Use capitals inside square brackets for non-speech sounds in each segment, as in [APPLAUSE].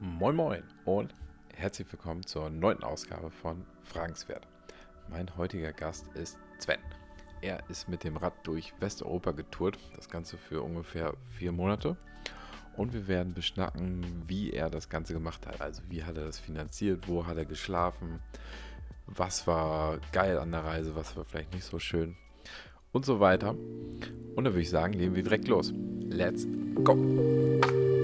Moin Moin und herzlich willkommen zur neunten Ausgabe von Fragenswert. Mein heutiger Gast ist Sven. Er ist mit dem Rad durch Westeuropa getourt, das Ganze für ungefähr vier Monate. Und wir werden beschnacken, wie er das Ganze gemacht hat. Also wie hat er das finanziert, wo hat er geschlafen, was war geil an der Reise, was war vielleicht nicht so schön und so weiter. Und dann würde ich sagen, legen wir direkt los. Let's go!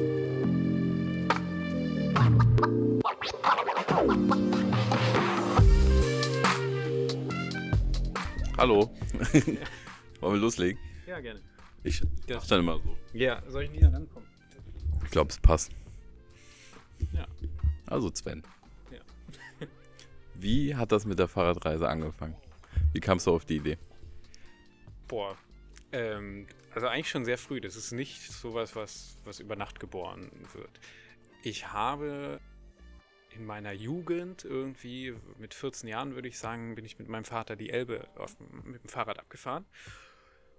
Hallo. [LAUGHS] Wollen wir loslegen? Ja, gerne. Ich mach dann immer so. Ja, soll ich näher rankommen? Ich glaube, es passt. Ja. Also Sven. Ja. [LAUGHS] Wie hat das mit der Fahrradreise angefangen? Wie kamst du auf die Idee? Boah. Ähm, also eigentlich schon sehr früh. Das ist nicht sowas, was, was über Nacht geboren wird. Ich habe in meiner Jugend irgendwie, mit 14 Jahren würde ich sagen, bin ich mit meinem Vater die Elbe auf, mit dem Fahrrad abgefahren.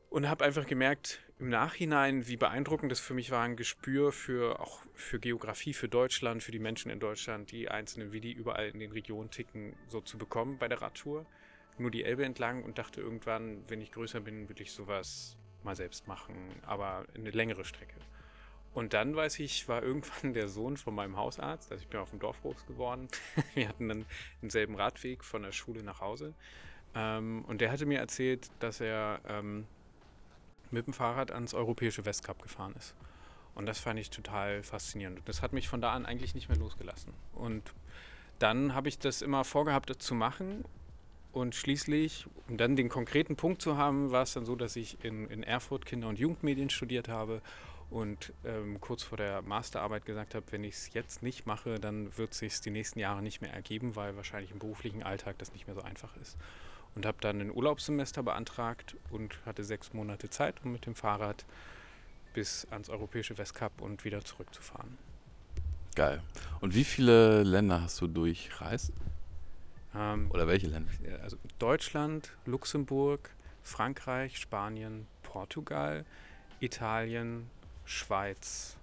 Und habe einfach gemerkt im Nachhinein, wie beeindruckend das für mich war, ein Gespür für auch für Geografie, für Deutschland, für die Menschen in Deutschland, die einzelnen, wie die überall in den Regionen ticken, so zu bekommen bei der Radtour. Nur die Elbe entlang und dachte irgendwann, wenn ich größer bin, will ich sowas mal selbst machen, aber eine längere Strecke. Und dann weiß ich, war irgendwann der Sohn von meinem Hausarzt, also ich bin auf dem Dorf groß geworden. [LAUGHS] Wir hatten dann denselben Radweg von der Schule nach Hause. Ähm, und der hatte mir erzählt, dass er ähm, mit dem Fahrrad ans europäische Westcup gefahren ist. Und das fand ich total faszinierend. Und das hat mich von da an eigentlich nicht mehr losgelassen. Und dann habe ich das immer vorgehabt, das zu machen. Und schließlich, um dann den konkreten Punkt zu haben, war es dann so, dass ich in, in Erfurt Kinder- und Jugendmedien studiert habe und ähm, kurz vor der Masterarbeit gesagt habe, wenn ich es jetzt nicht mache, dann wird es sich die nächsten Jahre nicht mehr ergeben, weil wahrscheinlich im beruflichen Alltag das nicht mehr so einfach ist. Und habe dann ein Urlaubssemester beantragt und hatte sechs Monate Zeit, um mit dem Fahrrad bis ans europäische Westcup und wieder zurückzufahren. Geil. Und wie viele Länder hast du durchreist? Ähm, Oder welche Länder? also Deutschland, Luxemburg, Frankreich, Spanien, Portugal, Italien, Schweiz.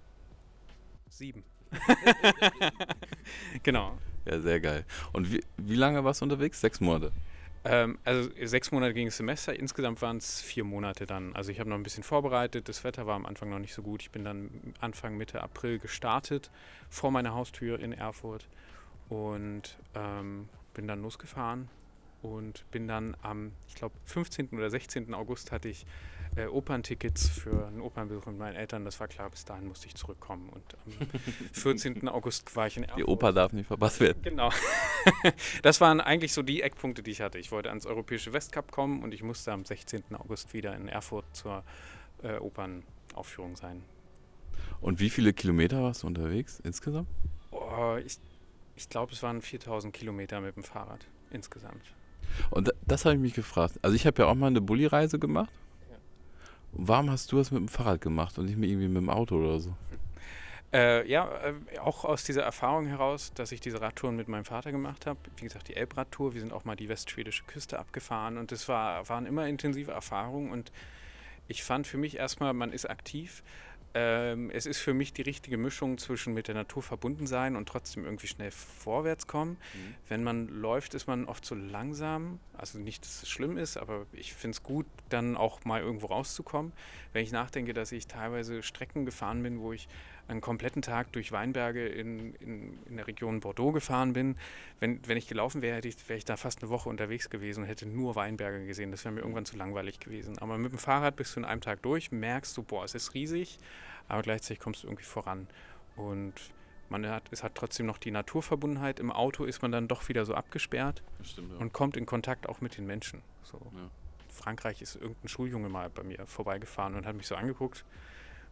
Sieben. [LAUGHS] genau. Ja, sehr geil. Und wie, wie lange warst du unterwegs? Sechs Monate. Ähm, also sechs Monate ging das Semester, insgesamt waren es vier Monate dann. Also ich habe noch ein bisschen vorbereitet, das Wetter war am Anfang noch nicht so gut. Ich bin dann Anfang, Mitte April gestartet, vor meiner Haustür in Erfurt und ähm, bin dann losgefahren und bin dann am, ich glaube, 15. oder 16. August hatte ich äh, Operntickets für einen Opernbesuch mit meinen Eltern. Das war klar, bis dahin musste ich zurückkommen. Und am [LAUGHS] 14. August war ich in Erfurt. Die Oper darf nicht verpasst werden. Genau. [LAUGHS] das waren eigentlich so die Eckpunkte, die ich hatte. Ich wollte ans Europäische Westcup kommen und ich musste am 16. August wieder in Erfurt zur äh, Opernaufführung sein. Und wie viele Kilometer warst du unterwegs insgesamt? Oh, ich ich glaube, es waren 4000 Kilometer mit dem Fahrrad insgesamt. Und da- das habe ich mich gefragt. Also ich habe ja auch mal eine Bulli-Reise gemacht. Warum hast du das mit dem Fahrrad gemacht und nicht mit irgendwie mit dem Auto oder so? Äh, ja, äh, auch aus dieser Erfahrung heraus, dass ich diese Radtouren mit meinem Vater gemacht habe. Wie gesagt, die Elbradtour, wir sind auch mal die westschwedische Küste abgefahren und es war, waren immer intensive Erfahrungen und ich fand für mich erstmal, man ist aktiv. Ähm, es ist für mich die richtige Mischung zwischen mit der Natur verbunden sein und trotzdem irgendwie schnell vorwärts kommen. Wenn man läuft, ist man oft so langsam. Also nicht, dass es schlimm ist, aber ich finde es gut, dann auch mal irgendwo rauszukommen. Wenn ich nachdenke, dass ich teilweise Strecken gefahren bin, wo ich einen kompletten Tag durch Weinberge in, in, in der Region Bordeaux gefahren bin. Wenn, wenn ich gelaufen wäre, hätte ich, wäre ich da fast eine Woche unterwegs gewesen und hätte nur Weinberge gesehen. Das wäre mir irgendwann zu langweilig gewesen. Aber mit dem Fahrrad bist du in einem Tag durch, merkst du, boah, es ist riesig, aber gleichzeitig kommst du irgendwie voran. Und man hat, es hat trotzdem noch die Naturverbundenheit. Im Auto ist man dann doch wieder so abgesperrt stimmt, ja. und kommt in Kontakt auch mit den Menschen. So. Ja. Frankreich ist irgendein Schuljunge mal bei mir vorbeigefahren und hat mich so angeguckt,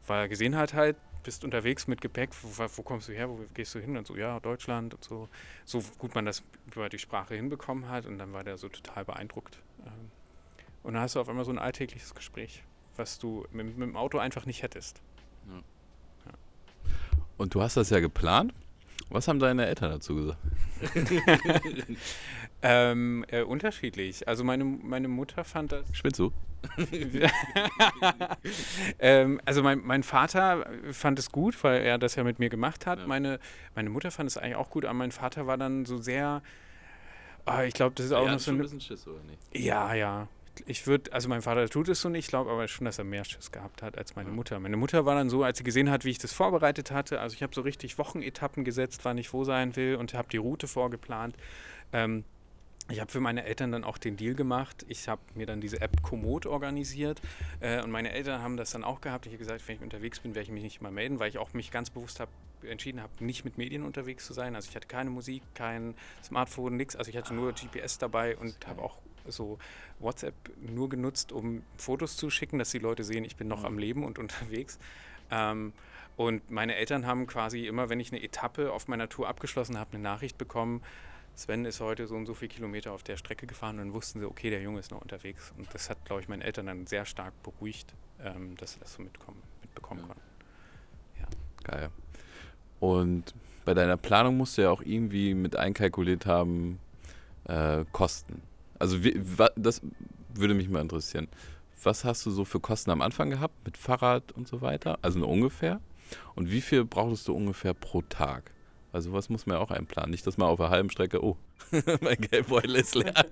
weil er gesehen hat halt, bist unterwegs mit Gepäck, wo, wo kommst du her, wo gehst du hin? Und so, ja, Deutschland und so. So gut man das über die Sprache hinbekommen hat und dann war der so total beeindruckt. Ähm, Und dann hast du auf einmal so ein alltägliches Gespräch, was du mit, mit dem Auto einfach nicht hättest. Und du hast das ja geplant. Was haben deine Eltern dazu gesagt? [LAUGHS] Ähm, äh, unterschiedlich. Also meine, meine Mutter fand das Spinnst du? [LAUGHS] ähm, also mein, mein Vater fand es gut, weil er das ja mit mir gemacht hat. Ja. Meine, meine Mutter fand es eigentlich auch gut, aber mein Vater war dann so sehr. Ah, ich glaube, das ist auch noch so ein bisschen Schiss, oder nicht? Ja, ja. Ich würde, also mein Vater tut es so nicht, ich glaube aber schon, dass er mehr Schiss gehabt hat als meine Ja. Mutter. Meine Mutter war dann so, als sie gesehen hat, wie ich das vorbereitet hatte, also ich habe so richtig Wochenetappen gesetzt, wann ich wo sein will und habe die Route vorgeplant. Ähm, ich habe für meine Eltern dann auch den Deal gemacht. Ich habe mir dann diese App Komoot organisiert äh, und meine Eltern haben das dann auch gehabt. Ich habe gesagt, wenn ich unterwegs bin, werde ich mich nicht mal melden, weil ich auch mich ganz bewusst habe entschieden habe, nicht mit Medien unterwegs zu sein. Also ich hatte keine Musik, kein Smartphone, nichts. Also ich hatte nur GPS dabei und habe auch so WhatsApp nur genutzt, um Fotos zu schicken, dass die Leute sehen, ich bin noch Mhm. am Leben und [LAUGHS] unterwegs. Ähm, und meine Eltern haben quasi immer, wenn ich eine Etappe auf meiner Tour abgeschlossen habe, eine Nachricht bekommen, Sven ist heute so und so viele Kilometer auf der Strecke gefahren und dann wussten sie, okay, der Junge ist noch unterwegs. Und das hat, glaube ich, meine Eltern dann sehr stark beruhigt, ähm, dass sie das so mitkommen, mitbekommen Ja. konnten. Geil. Und bei deiner Planung musst du ja auch irgendwie mit einkalkuliert haben, äh, Kosten. Also wie, wa, das würde mich mal interessieren. Was hast du so für Kosten am Anfang gehabt mit Fahrrad und so weiter? Also nur ungefähr. Und wie viel brauchtest du ungefähr pro Tag? Also was muss man ja auch einplanen. Nicht, dass man auf der halben Strecke, oh, [LAUGHS] mein Geldbeutel ist leer.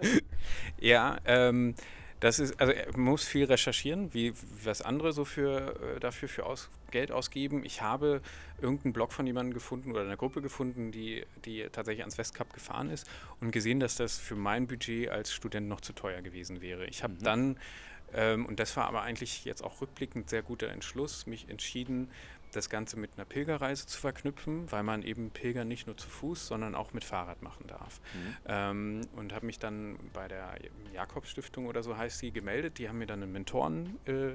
Ja, ähm, das ist, also man muss viel recherchieren, wie was andere so für äh, dafür für aus, Geld ausgeben. Ich habe irgendeinen Blog von jemandem gefunden oder einer Gruppe gefunden, die, die tatsächlich ans Westkap gefahren ist und gesehen, dass das für mein Budget als Student noch zu teuer gewesen wäre. Ich habe Mhm. dann, ähm, und das war aber eigentlich jetzt auch rückblickend sehr guter Entschluss, mich entschieden, das Ganze mit einer Pilgerreise zu verknüpfen, weil man eben Pilger nicht nur zu Fuß, sondern auch mit Fahrrad machen darf. Ähm, und habe mich dann bei der Jakobsstiftung oder so heißt die gemeldet. Die haben mir dann einen Mentoren äh,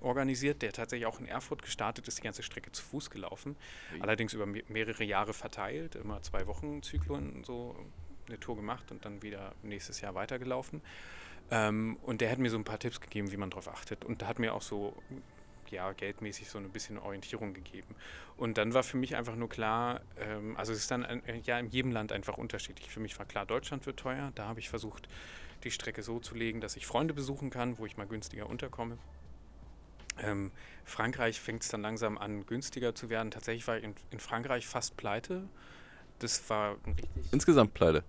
organisiert, der tatsächlich auch in Erfurt gestartet ist, die ganze Strecke zu Fuß gelaufen. Ui. Allerdings über me mehrere Jahre verteilt, immer zwei Wochen Zyklen so eine Tour gemacht und dann wieder nächstes Jahr weitergelaufen. Ähm, und der hat mir so ein paar Tipps gegeben, wie man darauf achtet. Und da hat mir auch so ja, geldmäßig so ein bisschen Orientierung gegeben. Und dann war für mich einfach nur klar, ähm, also es ist dann ein, ja in jedem Land einfach unterschiedlich. Für mich war klar, Deutschland wird teuer. Da habe ich versucht, die Strecke so zu legen, dass ich Freunde besuchen kann, wo ich mal günstiger unterkomme. Ähm, Frankreich fängt es dann langsam an, günstiger zu werden. Tatsächlich war ich in, in Frankreich fast pleite. Das war richtig Insgesamt pleite.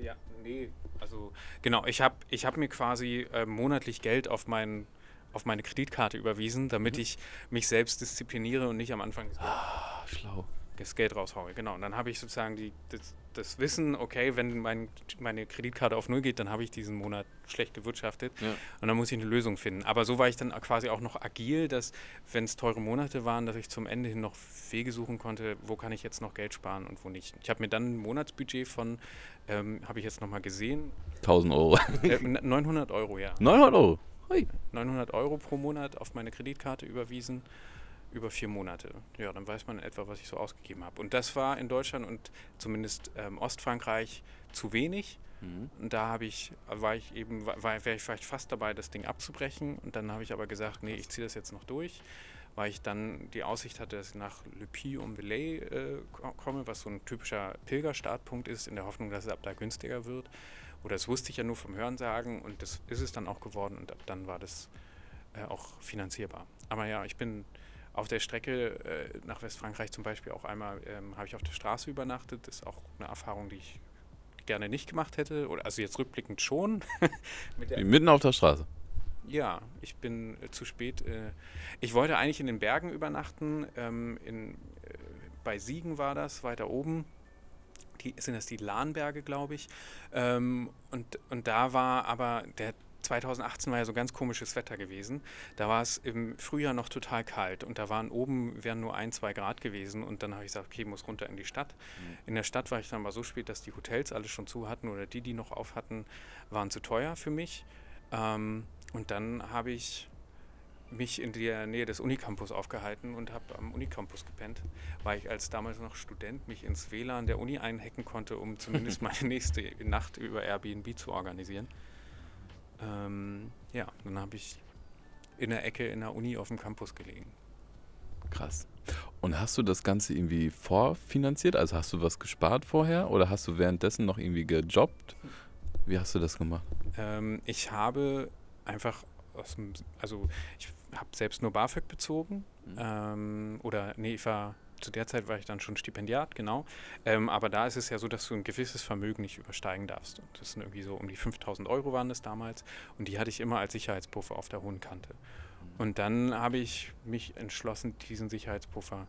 ja, nee. Also, genau, ich habe ich hab mir quasi äh, monatlich Geld auf, mein, auf meine Kreditkarte überwiesen, damit ich mich selbst diszipliniere und nicht am Anfang das Geld, Ah, schlau. das Geld raushaue. Genau, und dann habe ich sozusagen die, das, das Wissen, okay, wenn mein, meine Kreditkarte auf Null geht, dann habe ich diesen Monat schlecht gewirtschaftet Ja. und dann muss ich eine Lösung finden. Aber so war ich dann quasi auch noch agil, dass, wenn es teure Monate waren, dass ich zum Ende hin noch Wege suchen konnte, wo kann ich jetzt noch Geld sparen und wo nicht. Ich habe mir dann ein Monatsbudget von, ähm, habe ich jetzt nochmal gesehen, 1000 Euro. äh, 900 Euro, ja. 900 Euro. Hui. 900 Euro pro Monat auf meine Kreditkarte überwiesen, über vier Monate. Ja, dann weiß man etwa, was ich so ausgegeben habe. Und das war in Deutschland und zumindest ähm, Ostfrankreich zu wenig. Mhm. Und da habe ich, war ich eben, war, war ich vielleicht fast dabei, das Ding abzubrechen. Und dann habe ich aber gesagt, nee, ich ziehe das jetzt noch durch, weil ich dann die Aussicht hatte, dass ich nach Le Puy-en-Velay äh, ko- komme, was so ein typischer Pilgerstartpunkt ist, in der Hoffnung, dass es ab da günstiger wird. Oder das wusste ich ja nur vom Hörensagen und das ist es dann auch geworden und ab dann war das äh, auch finanzierbar. Aber ja, ich bin auf der Strecke äh, nach Westfrankreich zum Beispiel auch einmal, ähm, habe ich auf der Straße übernachtet. Das ist auch eine Erfahrung, die ich gerne nicht gemacht hätte. Oder also jetzt rückblickend schon. [LAUGHS] Mitten auf der Straße. ja, ich bin äh, zu spät. Äh, ich wollte eigentlich in den Bergen übernachten. Ähm, in, äh, bei Siegen war das, weiter oben. Die, sind das die Lahnberge, glaube ich. Ähm, und, und da war aber der 2018 war ja so ganz komisches Wetter gewesen. Da war es im Frühjahr noch total kalt und da waren oben wären nur ein, zwei Grad gewesen und dann habe ich gesagt, okay, ich muss runter in die Stadt. In der Stadt war ich dann aber so spät, dass die Hotels alle schon zu hatten oder die, die noch auf hatten, waren zu teuer für mich. Ähm, und dann habe ich mich in der Nähe des Unicampus aufgehalten und habe am Unicampus gepennt, weil ich als damals noch Student mich ins WLAN der Uni einhacken konnte, um zumindest [LAUGHS] meine nächste Nacht über Airbnb zu organisieren. Ähm, ja, dann habe ich in der Ecke in der Uni auf dem Campus gelegen. Krass. Und hast du das Ganze irgendwie vorfinanziert? Also hast du was gespart vorher oder hast du währenddessen noch irgendwie gejobbt? Wie hast du das gemacht? Ähm, ich habe einfach aus dem, also ich habe selbst nur BAföG bezogen. Mhm. Ähm, oder nee, ich war zu der Zeit war ich dann schon Stipendiat, genau. Ähm, aber da ist es ja so, dass du ein gewisses Vermögen nicht übersteigen darfst. Und das sind irgendwie so um die 5000 Euro waren das damals. Und die hatte ich immer als Sicherheitspuffer auf der hohen Kante. Und dann habe ich mich entschlossen, diesen Sicherheitspuffer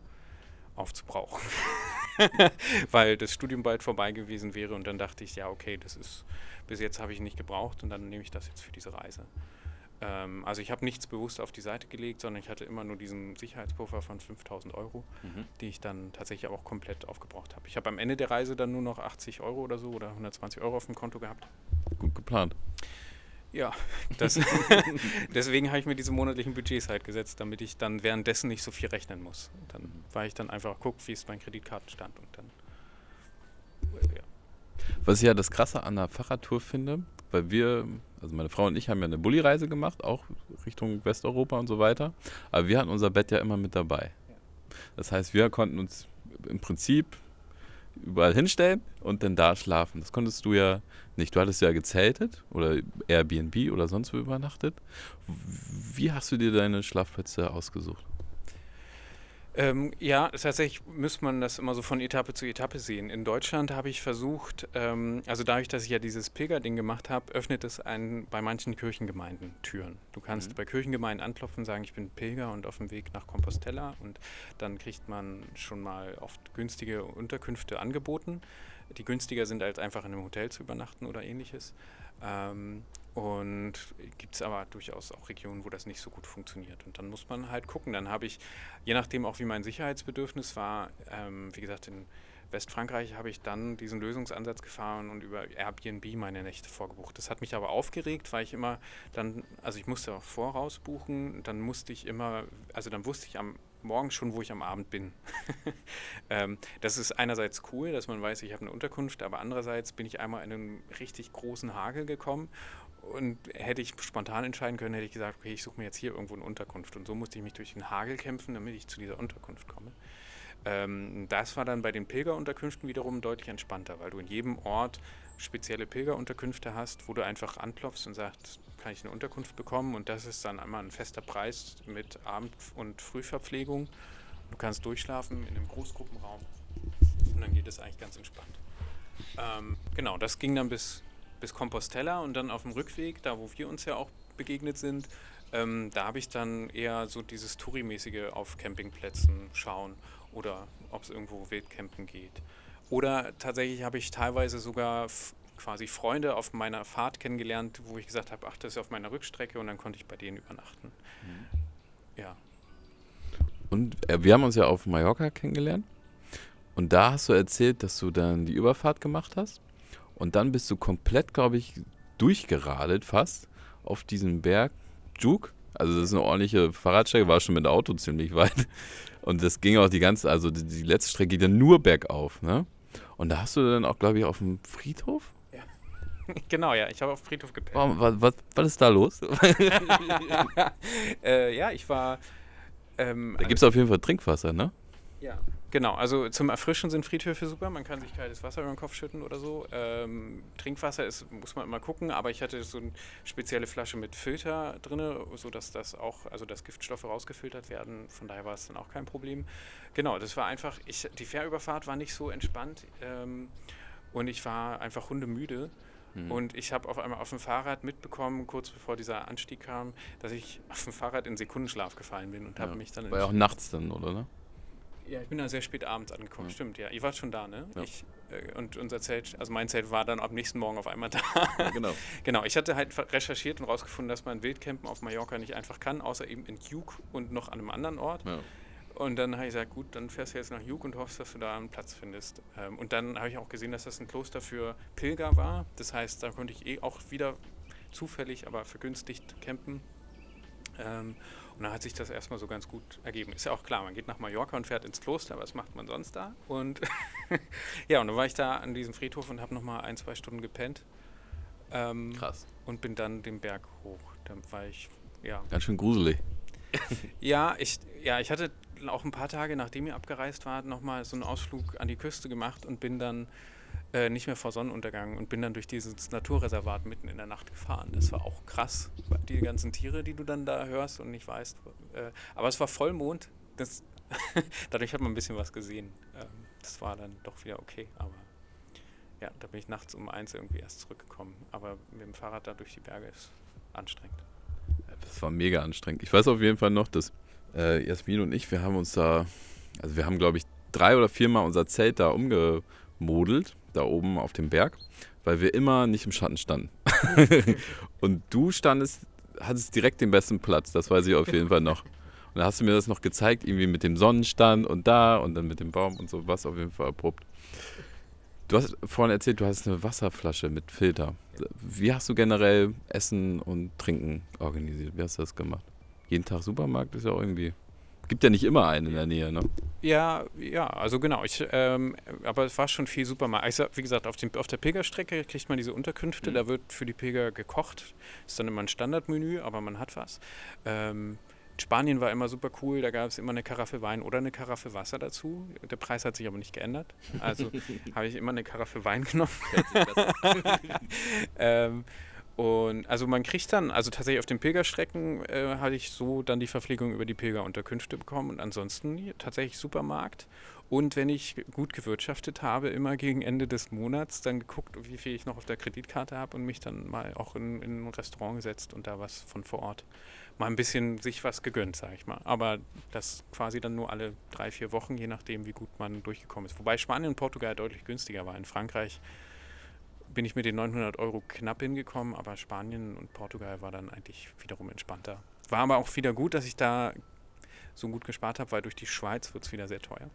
aufzubrauchen. [LAUGHS] Weil das Studium bald vorbei gewesen wäre. Und dann dachte ich, ja, okay, das ist, bis jetzt habe ich ihn nicht gebraucht und dann nehme ich das jetzt für diese Reise. Ähm, also ich habe nichts bewusst auf die Seite gelegt, sondern ich hatte immer nur diesen Sicherheitspuffer von 5000 Euro, Mhm. die ich dann tatsächlich auch komplett aufgebraucht habe. Ich habe am Ende der Reise dann nur noch 80 Euro oder so oder 120 Euro auf dem Konto gehabt. Gut geplant. Ja, [LAUGHS] deswegen habe ich mir diese monatlichen Budgets halt gesetzt, damit ich dann währenddessen nicht so viel rechnen muss. Und dann war ich dann einfach guck, wie ist mein Kreditkartenstand und dann ja. Was ich ja das Krasse an der Fahrradtour finde, weil wir, also meine Frau und ich haben ja eine Bulli-Reise gemacht, auch Richtung Westeuropa und so weiter. Aber wir hatten unser Bett ja immer mit dabei. Das heißt, wir konnten uns im Prinzip überall hinstellen und dann da schlafen. Das konntest du ja nicht. Du hattest ja gezeltet oder Airbnb oder sonst wo übernachtet. Wie hast du dir deine Schlafplätze ausgesucht? Ähm, ja, tatsächlich müsste man das immer so von Etappe zu Etappe sehen. In Deutschland habe ich versucht, ähm, also dadurch, dass ich ja dieses Pilgerding gemacht habe, öffnet es einen, bei manchen Kirchengemeinden Türen. Du kannst Mhm. bei Kirchengemeinden anklopfen, sagen, ich bin Pilger und auf dem Weg nach Compostela und dann kriegt man schon mal oft günstige Unterkünfte angeboten, die günstiger sind, als einfach in einem Hotel zu übernachten oder ähnliches. Ähm, und gibt es aber durchaus auch Regionen, wo das nicht so gut funktioniert. Und dann muss man halt gucken. Dann habe ich, je nachdem auch wie mein Sicherheitsbedürfnis war, ähm, wie gesagt, in Westfrankreich habe ich dann diesen Lösungsansatz gefahren und über Airbnb meine Nächte vorgebucht. Das hat mich aber aufgeregt, weil ich immer dann, also ich musste auch voraus buchen, dann musste ich immer, also dann wusste ich am Morgen schon, wo ich am Abend bin. [LAUGHS] ähm, das ist einerseits cool, dass man weiß, ich habe eine Unterkunft, aber andererseits bin ich einmal in einen richtig großen Hagel gekommen und hätte ich spontan entscheiden können, hätte ich gesagt, okay, ich suche mir jetzt hier irgendwo eine Unterkunft. Und so musste ich mich durch den Hagel kämpfen, damit ich zu dieser Unterkunft komme. Ähm, das war dann bei den Pilgerunterkünften wiederum deutlich entspannter, weil du in jedem Ort spezielle Pilgerunterkünfte hast, wo du einfach anklopfst und sagst, kann ich eine Unterkunft bekommen? Und das ist dann einmal ein fester Preis mit Abend- und Frühverpflegung. Du kannst durchschlafen in einem Großgruppenraum und dann geht es eigentlich ganz entspannt. Ähm, genau, das ging dann bis, bis Compostela und dann auf dem Rückweg, da wo wir uns ja auch begegnet sind, ähm, da habe ich dann eher so dieses Touri-mäßige auf Campingplätzen schauen oder ob es irgendwo Wildcampen geht. Oder tatsächlich habe ich teilweise sogar quasi Freunde auf meiner Fahrt kennengelernt, wo ich gesagt habe, ach, das ist auf meiner Rückstrecke und dann konnte ich bei denen übernachten. Ja. Und äh, wir haben uns ja auf Mallorca kennengelernt. Und da hast du erzählt, dass du dann die Überfahrt gemacht hast. Und dann bist du komplett, glaube ich, durchgeradelt fast auf diesen Berg Juk. Also das ist eine ordentliche Fahrradstrecke, war schon mit dem Auto ziemlich weit. Und das ging auch die ganze, also die, die letzte Strecke geht dann nur bergauf, ne? Und da hast du dann auch, glaube ich, auf dem Friedhof? [LAUGHS] genau, ja, ich habe auf Friedhof gepennt. Was, was, was, was ist da los? [LAUGHS] äh, ja, ich war. Ähm, Da gibt es auf jeden Fall Trinkwasser, ne? Ja, genau. Also zum Erfrischen sind Friedhöfe super. Man kann sich kaltes Wasser über den Kopf schütten oder so. Ähm, Trinkwasser ist, muss man immer gucken, aber ich hatte so eine spezielle Flasche mit Filter drin, sodass das auch, also dass Giftstoffe rausgefiltert werden. Von daher war es dann auch kein Problem. Genau, das war einfach, ich, die Fährüberfahrt war nicht so entspannt ähm, und ich war einfach hundemüde. Hm. Und ich habe auf einmal auf dem Fahrrad mitbekommen, kurz bevor dieser Anstieg kam, dass ich auf dem Fahrrad in Sekundenschlaf gefallen bin und habe Ja. mich dann War ja auch nachts dann, oder? Ne? Ja, ich bin da sehr spät abends angekommen, Ja. stimmt, ja. Ihr wart schon da, ne? Ja. Ich, äh, und unser Zelt, also mein Zelt war dann am nächsten Morgen auf einmal da. Ja, genau. [LAUGHS] genau, ich hatte halt recherchiert und rausgefunden, dass man Wildcampen auf Mallorca nicht einfach kann, außer eben in Hug und noch an einem anderen Ort. Ja. Und dann habe ich gesagt, gut, dann fährst du jetzt nach Hug und hoffst, dass du da einen Platz findest. Ähm, und dann habe ich auch gesehen, dass das ein Kloster für Pilger war. Das heißt, da konnte ich eh auch wieder zufällig, aber vergünstigt campen. Ähm, und dann hat sich das erstmal so ganz gut ergeben. Ist ja auch klar, man geht nach Mallorca und fährt ins Kloster, was macht man sonst da? Und [LAUGHS] ja, und dann war ich da an diesem Friedhof und habe nochmal ein, zwei Stunden gepennt. Ähm, Krass. und bin dann den Berg hoch. Dann war ich, ja, Ganz schön gruselig. [LAUGHS] ja, ich, ja, ich hatte auch ein paar Tage, nachdem ihr abgereist wart, nochmal so einen Ausflug an die Küste gemacht und bin dann äh, nicht mehr vor Sonnenuntergang und bin dann durch dieses Naturreservat mitten in der Nacht gefahren. Das war auch krass, die ganzen Tiere, die du dann da hörst und nicht weißt. Äh, aber es war Vollmond. Das [LAUGHS] Dadurch hat man ein bisschen was gesehen. Ähm, das war dann doch wieder okay, aber ja, da bin ich nachts um eins irgendwie erst zurückgekommen. Aber mit dem Fahrrad da durch die Berge ist anstrengend. Das war mega anstrengend. Ich weiß auf jeden Fall noch, dass äh, Jasmin und ich, wir haben uns da, also wir haben glaube ich drei oder viermal unser Zelt da umgemodelt, da oben auf dem Berg, weil wir immer nicht im Schatten standen. [LAUGHS] und du standest, hattest direkt den besten Platz, das weiß ich auf jeden Fall noch. Und dann hast du mir das noch gezeigt, irgendwie mit dem Sonnenstand und da und dann mit dem Baum und so, was auf jeden Fall abrupt. Du hast vorhin erzählt, du hast eine Wasserflasche mit Filter. Wie hast du generell Essen und Trinken organisiert? Wie hast du das gemacht? Jeden Tag Supermarkt ist ja auch irgendwie. Gibt ja nicht immer einen in der Nähe, ne? Ja, ja, also genau. Ich, ähm, aber es war schon viel Supermarkt. Ich, wie gesagt, auf, dem, auf der Pilgerstrecke kriegt man diese Unterkünfte. Mhm. Da wird für die Pilger gekocht. Ist dann immer ein Standardmenü, aber man hat was. Ähm, Spanien war immer super cool, da gab es immer eine Karaffe Wein oder eine Karaffe Wasser dazu. Der Preis hat sich aber nicht geändert. Also [LAUGHS] habe ich immer eine Karaffe Wein genommen. [LAUGHS] ähm, und also man kriegt dann, also tatsächlich auf den Pilgerstrecken äh, hatte ich so dann die Verpflegung über die Pilgerunterkünfte bekommen und ansonsten tatsächlich Supermarkt. Und wenn ich gut gewirtschaftet habe, immer gegen Ende des Monats dann geguckt, wie viel ich noch auf der Kreditkarte habe und mich dann mal auch in, in, ein Restaurant gesetzt und da was von vor Ort mal ein bisschen sich was gegönnt, sage ich mal. Aber das quasi dann nur alle drei, vier Wochen, je nachdem, wie gut man durchgekommen ist. Wobei Spanien und Portugal deutlich günstiger war. In Frankreich bin ich mit den 900 Euro knapp hingekommen, aber Spanien und Portugal war dann eigentlich wiederum entspannter. War aber auch wieder gut, dass ich da so gut gespart habe, weil durch die Schweiz wird es wieder sehr teuer.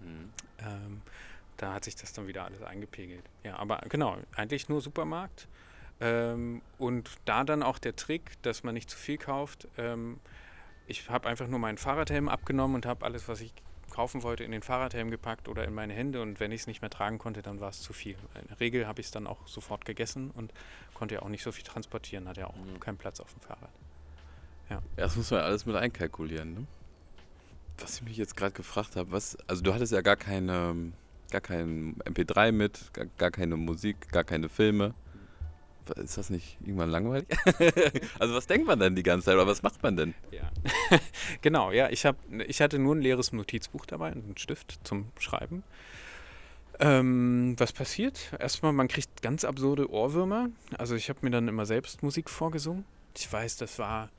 Mhm. Ähm, da hat sich das dann wieder alles eingepegelt. Ja, aber genau, eigentlich nur Supermarkt. Ähm, und da dann auch der Trick, dass man nicht zu viel kauft. Ähm, ich habe einfach nur meinen Fahrradhelm abgenommen und habe alles, was ich kaufen wollte, in den Fahrradhelm gepackt oder in meine Hände. Und wenn ich es nicht mehr tragen konnte, dann war es zu viel. In der Regel habe ich es dann auch sofort gegessen und konnte ja auch nicht so viel transportieren, hatte ja auch mhm. keinen Platz auf dem Fahrrad. Ja. Das muss man alles mit einkalkulieren. Ne? Was ich mich jetzt gerade gefragt habe, was, also du hattest ja gar keine, gar kein MP3 mit, gar, gar keine Musik, gar keine Filme ist das nicht irgendwann langweilig? [LAUGHS] also was denkt man denn die ganze Zeit oder was macht man denn? Ja, [LAUGHS] genau, ja, ich, hab, ich hatte nur ein leeres Notizbuch dabei und einen Stift zum Schreiben. Ähm, was passiert? Erstmal, man kriegt ganz absurde Ohrwürmer. Also ich habe mir dann immer selbst Musik vorgesungen. Ich weiß, das war,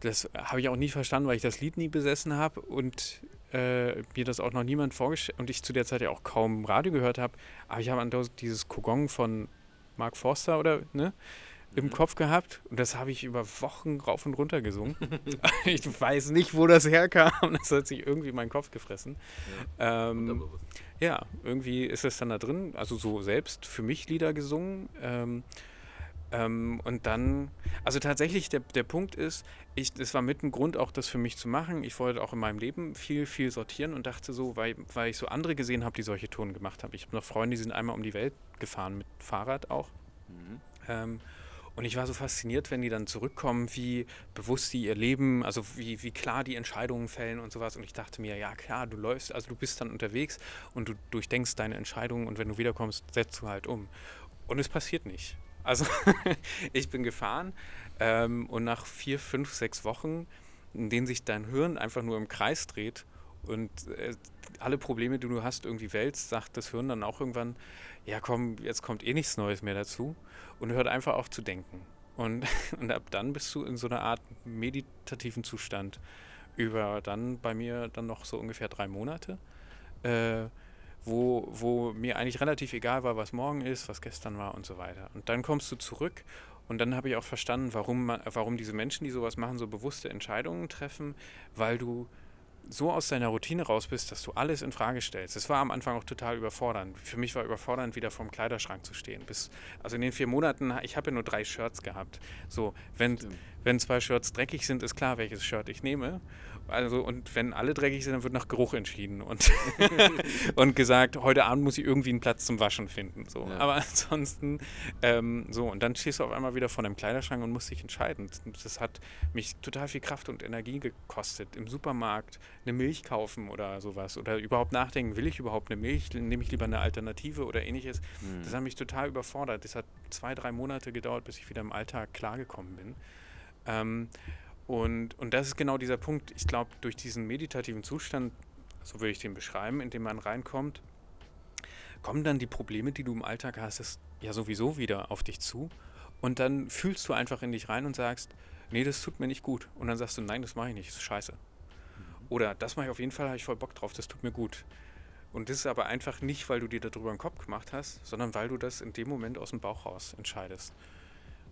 das habe ich auch nie verstanden, weil ich das Lied nie besessen habe und äh, mir das auch noch niemand vorgestellt und ich zu der Zeit ja auch kaum Radio gehört habe. Aber ich habe dieses Kogong von Mark Forster oder ne, im mhm. Kopf gehabt und das habe ich über Wochen rauf und runter gesungen. [LAUGHS] ich weiß nicht, wo das herkam. Das hat sich irgendwie in meinen Kopf gefressen. Ja, ähm, ja irgendwie ist es dann da drin. Also so selbst für mich Lieder gesungen. Ähm, ähm, und dann, also tatsächlich, der, der Punkt ist, ich, das war mit ein Grund auch, das für mich zu machen. Ich wollte auch in meinem Leben viel, viel sortieren und dachte so, weil, weil ich so andere gesehen habe, die solche Touren gemacht haben. Ich habe noch Freunde, die sind einmal um die Welt gefahren mit Fahrrad auch. Mhm. Ähm, und ich war so fasziniert, wenn die dann zurückkommen, wie bewusst die ihr Leben, also wie, wie klar die Entscheidungen fällen und sowas. Und ich dachte mir, ja klar, du läufst, also du bist dann unterwegs und du durchdenkst deine Entscheidungen und wenn du wiederkommst, setzt du halt um. Und es passiert nicht. Also [LAUGHS] ich bin gefahren ähm, und nach vier, fünf, sechs Wochen, in denen sich dein Hirn einfach nur im Kreis dreht und äh, alle Probleme, die du hast, irgendwie wälzt, sagt das Hirn dann auch irgendwann, ja komm, jetzt kommt eh nichts Neues mehr dazu und hört einfach auf zu denken. Und, [LAUGHS] und ab dann bist du in so einer Art meditativen Zustand über dann bei mir dann noch so ungefähr drei Monate. Äh, wo, wo mir eigentlich relativ egal war, was morgen ist, was gestern war und so weiter. Und dann kommst du zurück und dann habe ich auch verstanden, warum, warum diese Menschen, die sowas machen, so bewusste Entscheidungen treffen, weil du so aus deiner Routine raus bist, dass du alles in Frage stellst. Es war am Anfang auch total überfordernd. Für mich war überfordernd, wieder vorm Kleiderschrank zu stehen. Bis, also in den vier Monaten, ich habe ja nur drei Shirts gehabt. So, wenn, wenn zwei Shirts dreckig sind, ist klar, welches Shirt ich nehme. Also, und wenn alle dreckig sind, dann wird nach Geruch entschieden und, [LAUGHS] und gesagt, heute Abend muss ich irgendwie einen Platz zum Waschen finden. So. Ja. Aber [LAUGHS] ansonsten, ähm, so, und dann stehst du auf einmal wieder vor einem Kleiderschrank und musst dich entscheiden. Das hat mich total viel Kraft und Energie gekostet. Im Supermarkt eine Milch kaufen oder sowas. Oder überhaupt nachdenken, will ich überhaupt eine Milch? Nehme ich lieber eine Alternative oder ähnliches? Mhm. Das hat mich total überfordert. Das hat zwei, drei Monate gedauert, bis ich wieder im Alltag klargekommen bin. Ähm, und, und das ist genau dieser Punkt. Ich glaube, durch diesen meditativen Zustand, so würde ich den beschreiben, in dem man reinkommt, kommen dann die Probleme, die du im Alltag hast, ja sowieso wieder auf dich zu. Und dann fühlst du einfach in dich rein und sagst, nee, das tut mir nicht gut. Und dann sagst du, nein, das mache ich nicht, das ist scheiße. Mhm. Oder das mache ich auf jeden Fall, habe ich voll Bock drauf, das tut mir gut. Und das ist aber einfach nicht, weil du dir darüber einen Kopf gemacht hast, sondern weil du das in dem Moment aus dem Bauch raus entscheidest.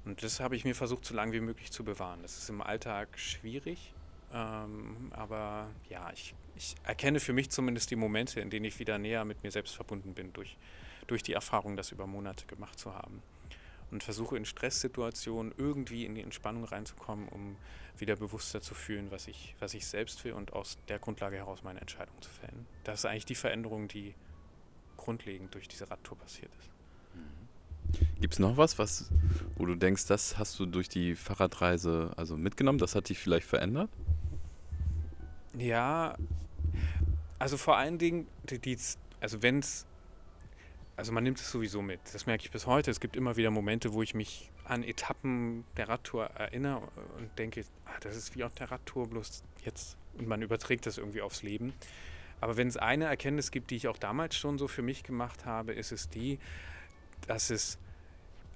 Und das habe ich mir versucht, so lange wie möglich zu bewahren. Das ist im Alltag schwierig, ähm, aber ja, ich, ich, erkenne für mich zumindest die Momente, in denen ich wieder näher mit mir selbst verbunden bin, durch, durch die Erfahrung, das über Monate gemacht zu haben. Und versuche in Stresssituationen irgendwie in die Entspannung reinzukommen, um wieder bewusster zu fühlen, was ich, was ich selbst will und aus der Grundlage heraus meine Entscheidung zu fällen. Das ist eigentlich die Veränderung, die grundlegend durch diese Radtour passiert ist. Gibt es noch was, was, wo du denkst, das hast du durch die Fahrradreise also mitgenommen? Das hat dich vielleicht verändert? Ja, also vor allen Dingen, die, die also wenn es, also man nimmt es sowieso mit. Das merke ich bis heute. Es gibt immer wieder Momente, wo ich mich an Etappen der Radtour erinnere und denke, ah, das ist wie auf der Radtour, bloß jetzt. Und man überträgt das irgendwie aufs Leben. Aber wenn es eine Erkenntnis gibt, die ich auch damals schon so für mich gemacht habe, ist es die, dass es,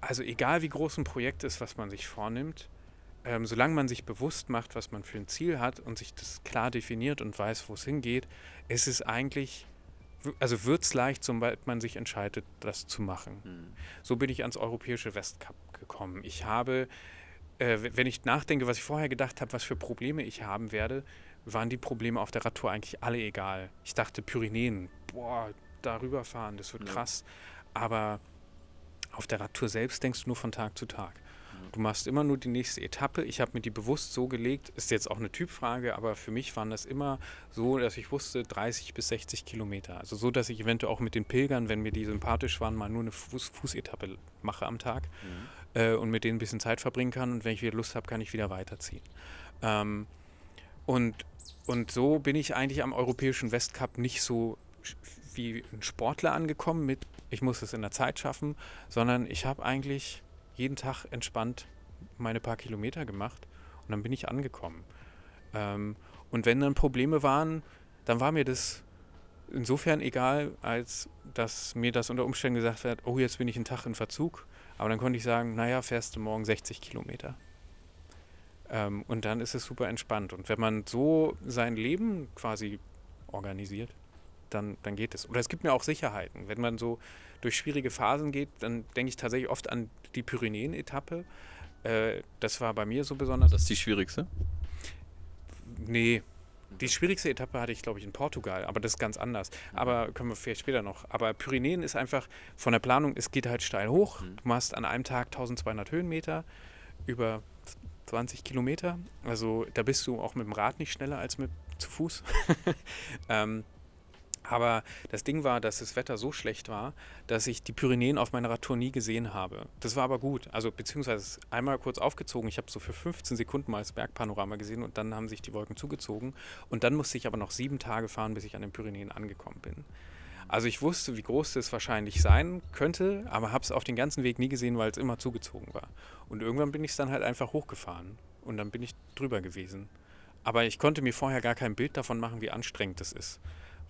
also egal wie groß ein Projekt ist, was man sich vornimmt, ähm, solange man sich bewusst macht, was man für ein Ziel hat und sich das klar definiert und weiß, wo es hingeht, ist es eigentlich, also wird es leicht, sobald man sich entscheidet, das zu machen. Mhm. So bin ich ans europäische Westcup gekommen. Ich habe, äh, wenn ich nachdenke, was ich vorher gedacht habe, was für Probleme ich haben werde, waren die Probleme auf der Radtour eigentlich alle egal. Ich dachte, Pyrenäen, boah, darüber fahren, das wird ja. krass. Aber auf der Radtour selbst denkst du nur von Tag zu Tag. Du machst immer nur die nächste Etappe. Ich habe mir die bewusst so gelegt, ist jetzt auch eine Typfrage, aber für mich waren das immer so, dass ich wusste 30 bis 60 Kilometer. Also so, dass ich eventuell auch mit den Pilgern, wenn mir die sympathisch waren, mal nur eine Fuß Fußetappe mache am Tag mhm. äh, und mit denen ein bisschen Zeit verbringen kann. Und wenn ich wieder Lust habe, kann ich wieder weiterziehen. Ähm, und, und so bin ich eigentlich am europäischen Westcup nicht so wie ein Sportler angekommen mit, ich muss es in der Zeit schaffen, sondern ich habe eigentlich jeden Tag entspannt meine paar Kilometer gemacht und dann bin ich angekommen. Ähm, und wenn dann Probleme waren, dann war mir das insofern egal, als dass mir das unter Umständen gesagt wird, oh, jetzt bin ich einen Tag in Verzug. Aber dann konnte ich sagen, naja, fährst du morgen 60 Kilometer. Ähm, und dann ist es super entspannt. Und wenn man so sein Leben quasi organisiert, dann, dann geht es. Oder es gibt mir auch Sicherheiten. Wenn man so durch schwierige Phasen geht, dann denke ich tatsächlich oft an die Pyrenäen-Etappe. Äh, das war bei mir so besonders. Das ist die schwierigste? Nee. Die schwierigste Etappe hatte ich, glaube ich, in Portugal, aber das ist ganz anders. Aber können wir vielleicht später noch. Aber Pyrenäen ist einfach von der Planung, es geht halt steil hoch. Mhm. Du machst an einem Tag 1200 Höhenmeter über 20 Kilometer. Also da bist du auch mit dem Rad nicht schneller als mit zu Fuß. [LAUGHS] ähm, aber das Ding war, dass das Wetter so schlecht war, dass ich die Pyrenäen auf meiner Radtour nie gesehen habe. Das war aber gut. Also beziehungsweise einmal kurz aufgezogen. Ich habe so für 15 Sekunden mal das Bergpanorama gesehen und dann haben sich die Wolken zugezogen. Und dann musste ich aber noch sieben Tage fahren, bis ich an den Pyrenäen angekommen bin. Also ich wusste, wie groß das wahrscheinlich sein könnte, aber habe es auf den ganzen Weg nie gesehen, weil es immer zugezogen war. Und irgendwann bin ich es dann halt einfach hochgefahren und dann bin ich drüber gewesen. Aber ich konnte mir vorher gar kein Bild davon machen, wie anstrengend das ist.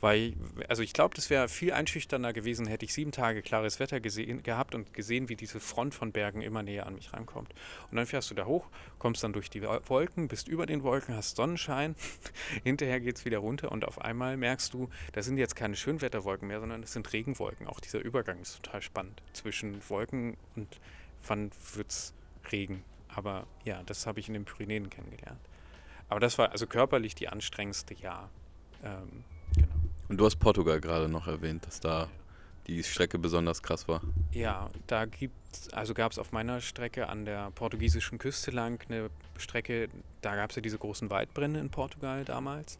Weil, also ich glaube, das wäre viel einschüchternder gewesen, hätte ich sieben Tage klares Wetter gesehen, gehabt und gesehen, wie diese Front von Bergen immer näher an mich rankommt. Und dann fährst du da hoch, kommst dann durch die Wolken, bist über den Wolken, hast Sonnenschein, [LAUGHS] hinterher geht es wieder runter und auf einmal merkst du, das sind jetzt keine Schönwetterwolken mehr, sondern es sind Regenwolken. Auch dieser Übergang ist total spannend zwischen Wolken und wann wird es Regen. Aber ja, das habe ich in den Pyrenäen kennengelernt. Aber das war also körperlich die anstrengendste Jahr. Ähm, und du hast Portugal gerade noch erwähnt, dass da die Strecke besonders krass war. Ja, da gibt also gab es auf meiner Strecke an der portugiesischen Küste lang eine Strecke, da gab es ja diese großen Waldbrände in Portugal damals.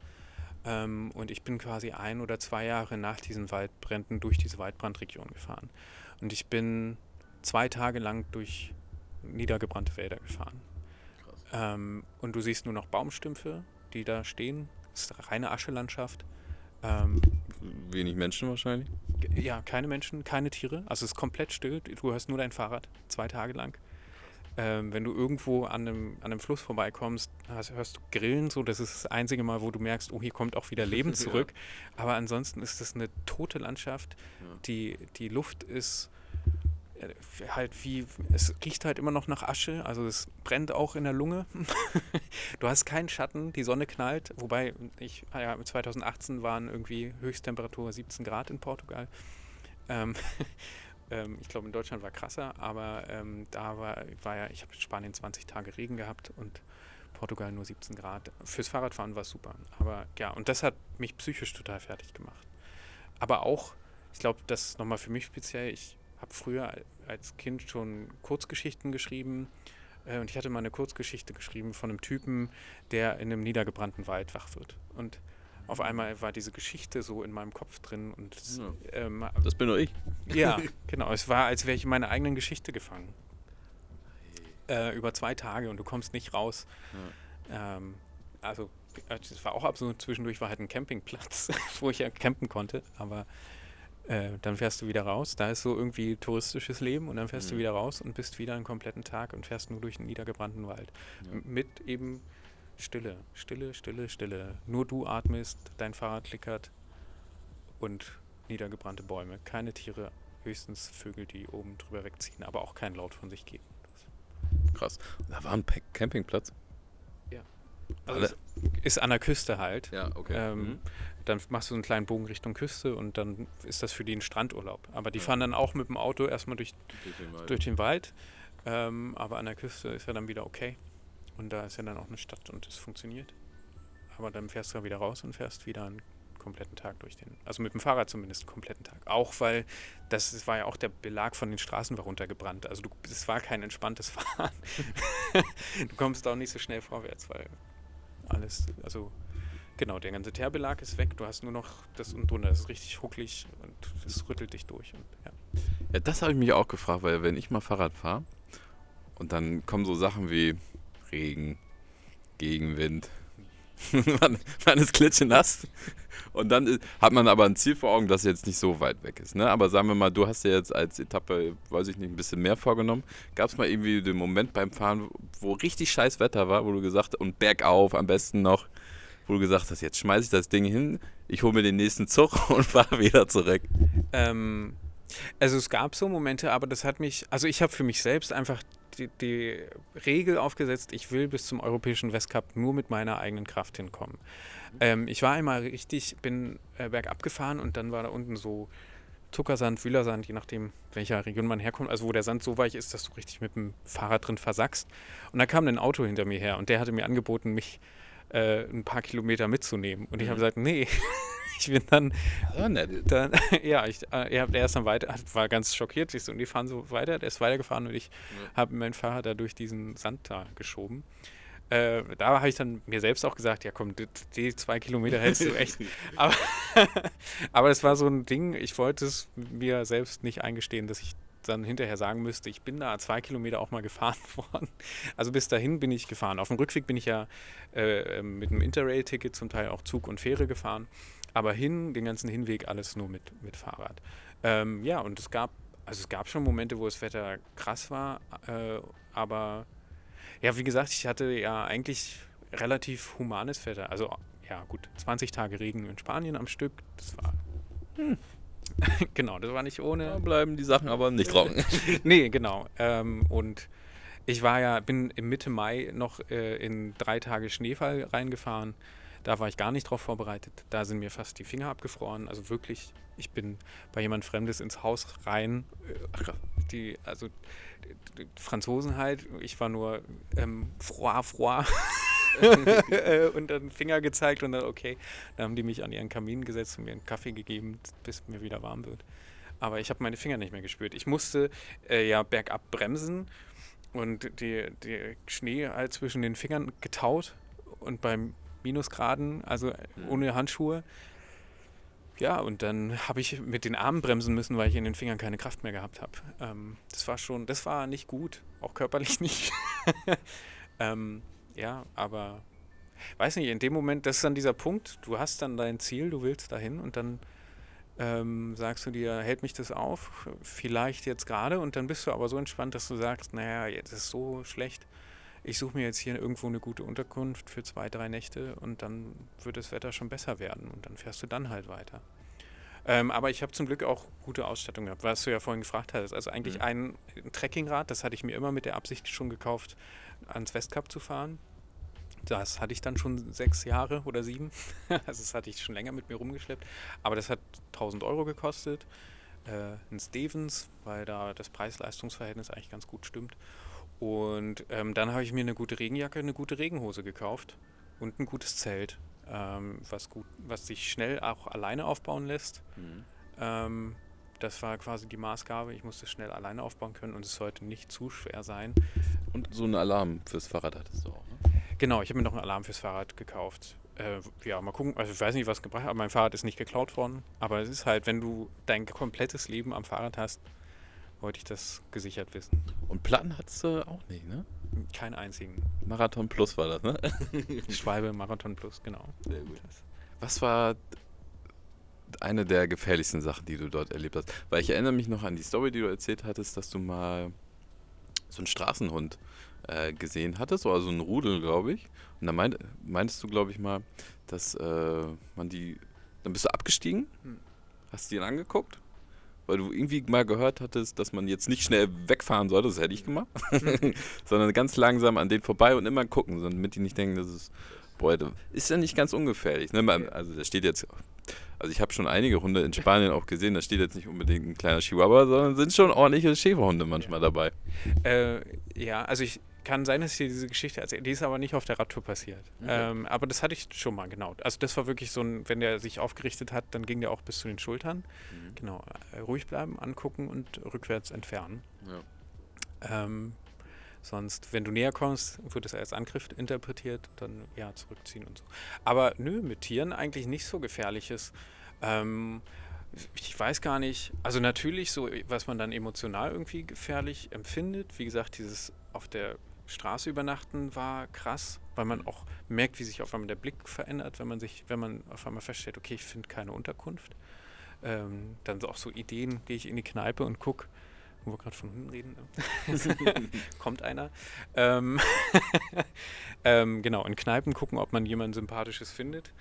Ähm, und ich bin quasi ein oder zwei Jahre nach diesen Waldbränden durch diese Waldbrandregion gefahren. Und ich bin zwei Tage lang durch niedergebrannte Wälder gefahren. Ähm, und du siehst nur noch Baumstümpfe, die da stehen. Das ist reine Aschelandschaft. Ähm, Wenig Menschen wahrscheinlich. ja, keine Menschen, keine Tiere. Also es ist komplett still. Du hörst nur dein Fahrrad, zwei Tage lang. Ähm, wenn du irgendwo an einem, an einem Fluss vorbeikommst, hast, hörst du Grillen, so das ist das einzige Mal, wo du merkst, oh, hier kommt auch wieder Leben [LAUGHS] Ja. zurück. Aber ansonsten ist es eine tote Landschaft. Ja. Die, die Luft ist halt wie, es riecht halt immer noch nach Asche, also es brennt auch in der Lunge. [LAUGHS] du hast keinen Schatten, die Sonne knallt, wobei ich, ah ja, 2018 waren irgendwie Höchsttemperatur 17 Grad in Portugal. Ähm, [LAUGHS] ähm, ich glaube, in Deutschland war krasser, aber ähm, da war, war ja, ich habe in Spanien 20 Tage Regen gehabt und Portugal nur 17 Grad. Fürs Fahrradfahren war es super. Aber ja, und das hat mich psychisch total fertig gemacht. Aber auch, ich glaube, das nochmal für mich speziell. Ich habe früher als Kind schon Kurzgeschichten geschrieben. Äh, und ich hatte mal eine Kurzgeschichte geschrieben von einem Typen, der in einem niedergebrannten Wald wach wird. Und auf einmal war diese Geschichte so in meinem Kopf drin. Und es, Ja. ähm, Das bin nur ich. ja, [LAUGHS] genau. Es war, als wäre ich in meiner eigenen Geschichte gefangen. Äh, über zwei Tage und du kommst nicht raus. Ähm, also, äh, es war auch absurd. Zwischendurch war halt ein Campingplatz, [LAUGHS] wo ich ja campen konnte. Aber äh, dann fährst du wieder raus. Da ist so irgendwie touristisches Leben und dann fährst du Mhm. wieder raus und bist wieder einen kompletten Tag und fährst nur durch einen niedergebrannten Wald. Ja. Mit eben Stille, Stille, Stille, Stille. Nur du atmest, dein Fahrrad klickert und niedergebrannte Bäume. Keine Tiere, höchstens Vögel, die oben drüber wegziehen, aber auch kein Laut von sich geben. Krass. Da war ein Campingplatz. Also ist an der Küste halt. Ja, okay. Ähm, Mhm. Dann machst du einen kleinen Bogen Richtung Küste und dann ist das für die ein Strandurlaub. Aber die Ja. fahren dann auch mit dem Auto erstmal durch, Durch den Wald. durch den Wald. Ähm, aber an der Küste ist ja dann wieder okay. Und da ist ja dann auch eine Stadt und es funktioniert. Aber dann fährst du ja wieder raus und fährst wieder einen kompletten Tag durch den. Also mit dem Fahrrad zumindest einen kompletten Tag. Auch weil das, das war ja auch der Belag von den Straßen war runtergebrannt. Also es war kein entspanntes [LAUGHS] Fahren. [LAUGHS] du kommst auch nicht so schnell vorwärts, weil alles, also genau, der ganze Teerbelag ist weg. Du hast nur noch das und drunter. Das ist richtig hucklig und es rüttelt dich durch. Und, ja. Ja, das habe ich mich auch gefragt, weil wenn ich mal Fahrrad fahre und dann kommen so Sachen wie Regen, Gegenwind, [LAUGHS] man, man ist klitschenass und dann hat man aber ein Ziel vor Augen, das jetzt nicht so weit weg ist. Ne? Aber sagen wir mal, du hast ja jetzt als Etappe, weiß ich nicht, ein bisschen mehr vorgenommen. Gab es mal irgendwie den Moment beim Fahren, wo richtig scheiß Wetter war, wo du gesagt hast, und bergauf am besten noch, wo du gesagt hast, jetzt schmeiße ich das Ding hin, ich hole mir den nächsten Zug [LAUGHS] und fahre wieder zurück. Ähm, also es gab so Momente, aber das hat mich, also ich habe für mich selbst einfach die, die Regel aufgesetzt, ich will bis zum Europäischen Westcup nur mit meiner eigenen Kraft hinkommen. Ähm, ich war einmal richtig, bin äh, bergab gefahren und dann war da unten so Zuckersand, Wühlersand, je nachdem, welcher Region man herkommt, also wo der Sand so weich ist, dass du richtig mit dem Fahrrad drin versackst. Und da kam ein Auto hinter mir her und der hatte mir angeboten, mich äh, ein paar Kilometer mitzunehmen. Und ich habe Mhm. gesagt, nee, [LAUGHS] ich bin dann Ja, dann, [LAUGHS] ja, ich, äh, er, er ist dann weiter, war ganz schockiert, ich so, und die fahren so weiter, der ist weitergefahren und ich Ja. habe mein Fahrrad da durch diesen Sand da geschoben. Äh, da habe ich dann mir selbst auch gesagt, ja komm, die, die zwei Kilometer hältst du echt. [LAUGHS] Aber, aber das war so ein Ding, ich wollte es mir selbst nicht eingestehen, dass ich dann hinterher sagen müsste, ich bin da zwei Kilometer auch mal gefahren [LAUGHS] worden. Also bis dahin bin ich gefahren. Auf dem Rückweg bin ich ja äh, mit einem Interrail-Ticket zum Teil auch Zug und Fähre gefahren. Aber hin, den ganzen Hinweg alles nur mit, mit Fahrrad. Ähm, ja, und es gab, also es gab schon Momente, wo das Wetter krass war, äh, aber ja, wie gesagt, ich hatte ja eigentlich relativ humanes Wetter. Also ja, gut, 20 Tage Regen in Spanien am Stück, das war. Hm. [LAUGHS] genau, das war nicht ohne. Da bleiben die Sachen aber nicht trocken. [LAUGHS] nee, genau. Ähm, und ich war ja, bin im Mitte Mai noch äh, in drei Tage Schneefall reingefahren. Da war ich gar nicht drauf vorbereitet. Da sind mir fast die Finger abgefroren. Also wirklich, ich bin bei jemand Fremdes ins Haus rein. Äh, Die, also die, die Franzosen halt. Ich war nur ähm, froid, froid. [LAUGHS] [LAUGHS] Und dann Finger gezeigt und dann, okay, dann haben die mich an ihren Kamin gesetzt und mir einen Kaffee gegeben, bis mir wieder warm wird. aber ich habe meine Finger nicht mehr gespürt. Ich musste äh, ja bergab bremsen und die, die Schnee halt zwischen den Fingern getaut und beim Minusgraden, also Mhm. ohne Handschuhe. Ja, und dann habe ich mit den Armen bremsen müssen, weil ich in den Fingern keine Kraft mehr gehabt habe. Ähm, das war schon, das war nicht gut, auch körperlich [LAUGHS] nicht. [LAUGHS] ähm, ja, aber weiß nicht, in dem Moment, das ist dann dieser Punkt, du hast dann dein Ziel, du willst dahin und dann ähm, sagst du dir, hält mich das auf? Vielleicht jetzt gerade und dann bist du aber so entspannt, dass du sagst, naja, jetzt ist so schlecht. Ich suche mir jetzt hier irgendwo eine gute Unterkunft für zwei, drei Nächte und dann wird das Wetter schon besser werden und dann fährst du dann halt weiter. Ähm, aber ich habe zum Glück auch gute Ausstattung gehabt, was du ja vorhin gefragt hattest. Also eigentlich Mhm. ein Trekkingrad, das hatte ich mir immer mit der Absicht schon gekauft, ans Westkap zu fahren. Das hatte ich dann schon sechs Jahre oder sieben. [LAUGHS] also das hatte ich schon länger mit mir rumgeschleppt. Aber das hat 1000 Euro gekostet. Äh, ein Stevens, weil da das Preis-Leistungs-Verhältnis eigentlich ganz gut stimmt. Und ähm, dann habe ich mir eine gute Regenjacke, eine gute Regenhose gekauft und ein gutes Zelt, ähm, was, gut, was sich schnell auch alleine aufbauen lässt. Mhm. Ähm, das war quasi die Maßgabe. Ich musste schnell alleine aufbauen können und es sollte nicht zu schwer sein. Und so einen Alarm fürs Fahrrad hattest du auch, ne? Genau, ich habe mir noch einen Alarm fürs Fahrrad gekauft. Äh, ja, mal gucken. Also ich weiß nicht, was gebracht hat. Mein Fahrrad ist nicht geklaut worden. Aber es ist halt, wenn du dein komplettes Leben am Fahrrad hast, wollte ich das gesichert wissen. Und Platten hattest du auch nicht, ne? Keinen einzigen. Marathon Plus war das, ne? [LAUGHS] Schwalbe Marathon Plus, genau. Sehr gut. Was war eine der gefährlichsten Sachen, die du dort erlebt hast? Weil ich erinnere mich noch an die Story, die du erzählt hattest, dass du mal so einen Straßenhund äh, gesehen hattest, oder so einen Rudel, glaube ich. Und da meint, meintest du, glaube ich, mal, dass äh, man die. Dann bist du abgestiegen, Hm. hast du ihn angeguckt, weil du irgendwie mal gehört hattest, dass man jetzt nicht schnell wegfahren sollte, das hätte ich gemacht, [LAUGHS] sondern ganz langsam an denen vorbei und immer gucken, damit die nicht denken, dass es. Boah, das ist ja nicht ganz ungefährlich. Ne? Man- Also da steht jetzt. Also ich habe schon einige Hunde in Spanien auch gesehen, da steht jetzt nicht unbedingt ein kleiner Chihuahua, sondern sind schon ordentliche Schäferhunde manchmal dabei. Äh, ja, also ich kann sein, dass ich dir diese Geschichte erzähle. Die ist aber nicht auf der Radtour passiert. Okay. Ähm, aber das hatte ich schon mal, genau. Also das war wirklich so ein, wenn der sich aufgerichtet hat, dann ging der auch bis zu den Schultern. Genau. Äh, ruhig bleiben, angucken und rückwärts entfernen. Ja. Ähm, sonst, wenn du näher kommst, wird es als Angriff interpretiert, dann ja, zurückziehen und so. Aber nö, mit Tieren eigentlich nicht so gefährliches. Ähm, ich weiß gar nicht, also natürlich so, was man dann emotional irgendwie gefährlich empfindet. Wie gesagt, dieses auf der Straße übernachten war krass, weil man auch merkt, wie sich auf einmal der Blick verändert, wenn man sich, wenn man auf einmal feststellt, okay, ich finde keine Unterkunft. Ähm, dann auch so Ideen, gehe ich in die Kneipe und gucke, wo wir gerade von Hunden reden. [LAUGHS] [LAUGHS] Kommt einer. Ähm, [LAUGHS] ähm, genau, in Kneipen gucken, ob man jemanden Sympathisches findet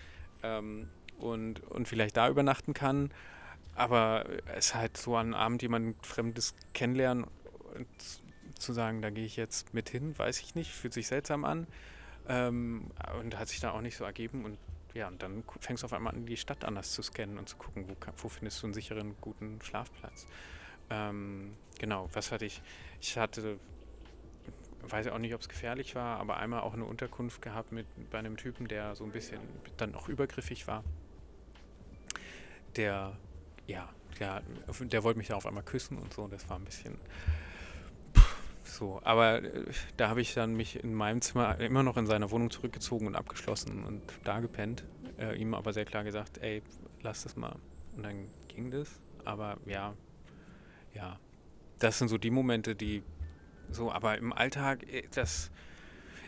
ähm, und, und vielleicht da übernachten kann. Aber es ist halt so an Abend jemand Fremdes kennenlernen und zu sagen, da gehe ich jetzt mit hin, weiß ich nicht, fühlt sich seltsam an ähm, und hat sich da auch nicht so ergeben und ja, und dann fängst du auf einmal an, die Stadt anders zu scannen und zu gucken, wo, wo findest du einen sicheren, guten Schlafplatz. Ähm, genau, was hatte ich? Ich hatte, weiß auch nicht, ob es gefährlich war, aber einmal auch eine Unterkunft gehabt mit bei einem Typen, der so ein bisschen dann auch übergriffig war. Der, ja, der, der wollte mich da auf einmal küssen und so, das war ein bisschen so. Aber äh, da habe ich dann mich in meinem Zimmer immer noch in seiner Wohnung zurückgezogen und abgeschlossen und da gepennt. Äh, ihm aber sehr klar gesagt, ey, lass das mal. Und dann ging das. Aber ja, ja, das sind so die Momente, die so, aber im Alltag, äh, das,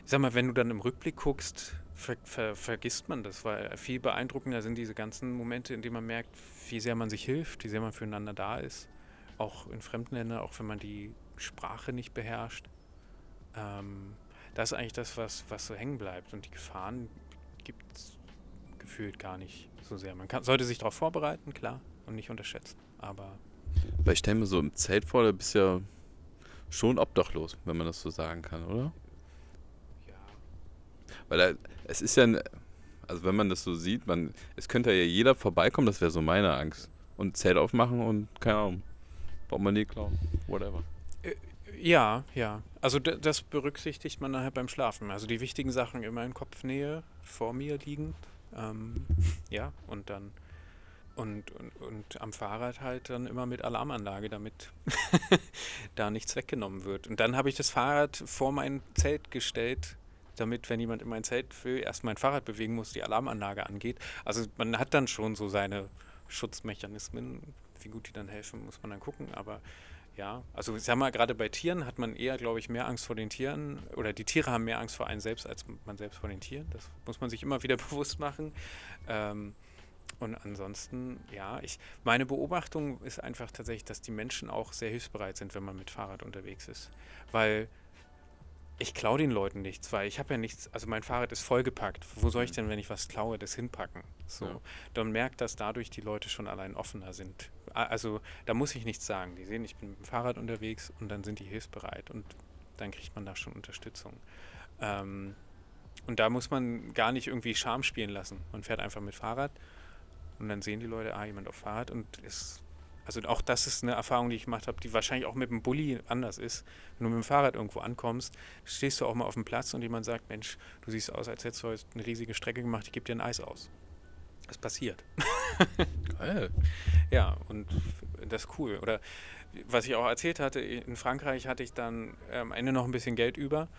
ich sag mal, wenn du dann im Rückblick guckst, ver, ver, vergisst man das, weil viel beeindruckender sind diese ganzen Momente, in denen man merkt, wie sehr man sich hilft, wie sehr man füreinander da ist. Auch in fremden Ländern, auch wenn man die Sprache nicht beherrscht. Ähm, das ist eigentlich das, was, was so hängen bleibt. Und die Gefahren gibt es gefühlt gar nicht so sehr. Man kann, sollte sich darauf vorbereiten, klar, und nicht unterschätzen. Aber Weil ich stelle mir so im Zelt vor, da bist du ja schon obdachlos, wenn man das so sagen kann, oder? ja, Weil da, es ist ja, also wenn man das so sieht, man, es könnte ja jeder vorbeikommen, das wäre so meine Angst. Und Zelt aufmachen und, keine Ahnung, Portemonnaie klauen, whatever. Ja, ja. Also das berücksichtigt man nachher beim Schlafen. Also die wichtigen Sachen immer in Kopfnähe vor mir liegend. Ähm, ja, und dann Und, und, und am Fahrrad halt dann immer mit Alarmanlage, damit [LAUGHS] da nichts weggenommen wird. Und dann habe ich das Fahrrad vor mein Zelt gestellt, damit, wenn jemand in mein Zelt will, erst mein Fahrrad bewegen muss, die Alarmanlage angeht. Also man hat dann schon so seine Schutzmechanismen. Wie gut die dann helfen, muss man dann gucken. Aber ja, also ich sag mal, gerade bei Tieren hat man eher, glaube ich, mehr Angst vor den Tieren oder die Tiere haben mehr Angst vor einem selbst als man selbst vor den Tieren. Das muss man sich immer wieder [LAUGHS] bewusst machen. Ähm, und ansonsten, ja, ich, meine Beobachtung ist einfach tatsächlich, dass die Menschen auch sehr hilfsbereit sind, wenn man mit Fahrrad unterwegs ist. Weil ich klaue den Leuten nichts, weil ich habe ja nichts, also mein Fahrrad ist vollgepackt. Wo soll ich denn, wenn ich was klaue, das hinpacken? So. Ja. Dann merkt, dass dadurch die Leute schon allein offener sind. Also da muss ich nichts sagen. Die sehen, ich bin mit dem Fahrrad unterwegs und dann sind die hilfsbereit und dann kriegt man da schon Unterstützung. Ähm, und da muss man gar nicht irgendwie Scham spielen lassen. Man fährt einfach mit Fahrrad und dann sehen die Leute, ah, jemand auf Fahrrad und ist. Also auch das ist eine Erfahrung, die ich gemacht habe, die wahrscheinlich auch mit dem Bulli anders ist. Wenn du mit dem Fahrrad irgendwo ankommst, stehst du auch mal auf dem Platz und jemand sagt, Mensch, du siehst aus, als hättest du heute eine riesige Strecke gemacht, ich gebe dir ein Eis aus. Das passiert. [LAUGHS] Geil. ja, und das ist cool. Oder was ich auch erzählt hatte, in Frankreich hatte ich dann am Ende noch ein bisschen Geld über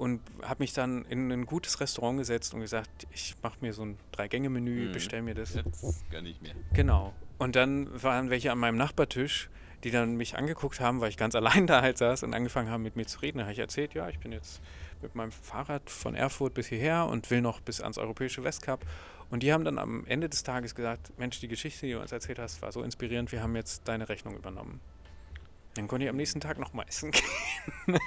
und habe mich dann in ein gutes Restaurant gesetzt und gesagt, ich mache mir so ein Drei-Gänge-Menü, mhm. bestelle mir das. Jetzt gar nicht mehr. Genau. Und dann waren welche an meinem Nachbartisch, die dann mich angeguckt haben, weil ich ganz [LAUGHS] allein da halt saß und angefangen haben mit mir zu reden. Da habe ich erzählt, ja, ich bin jetzt mit meinem Fahrrad von Erfurt bis hierher und will noch bis ans europäische Westcup. Und die haben dann am Ende des Tages gesagt, Mensch, die Geschichte, die du uns erzählt hast, war so inspirierend, wir haben jetzt deine Rechnung übernommen. Dann konnte ich am nächsten Tag noch mal essen gehen.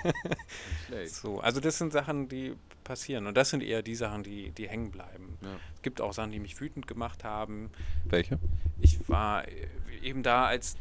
so, also das sind Sachen, die passieren. Und das sind eher die Sachen, die, die hängen bleiben. Ja. Es gibt auch Sachen, die mich wütend gemacht haben. Welche? Ich war äh, eben da, als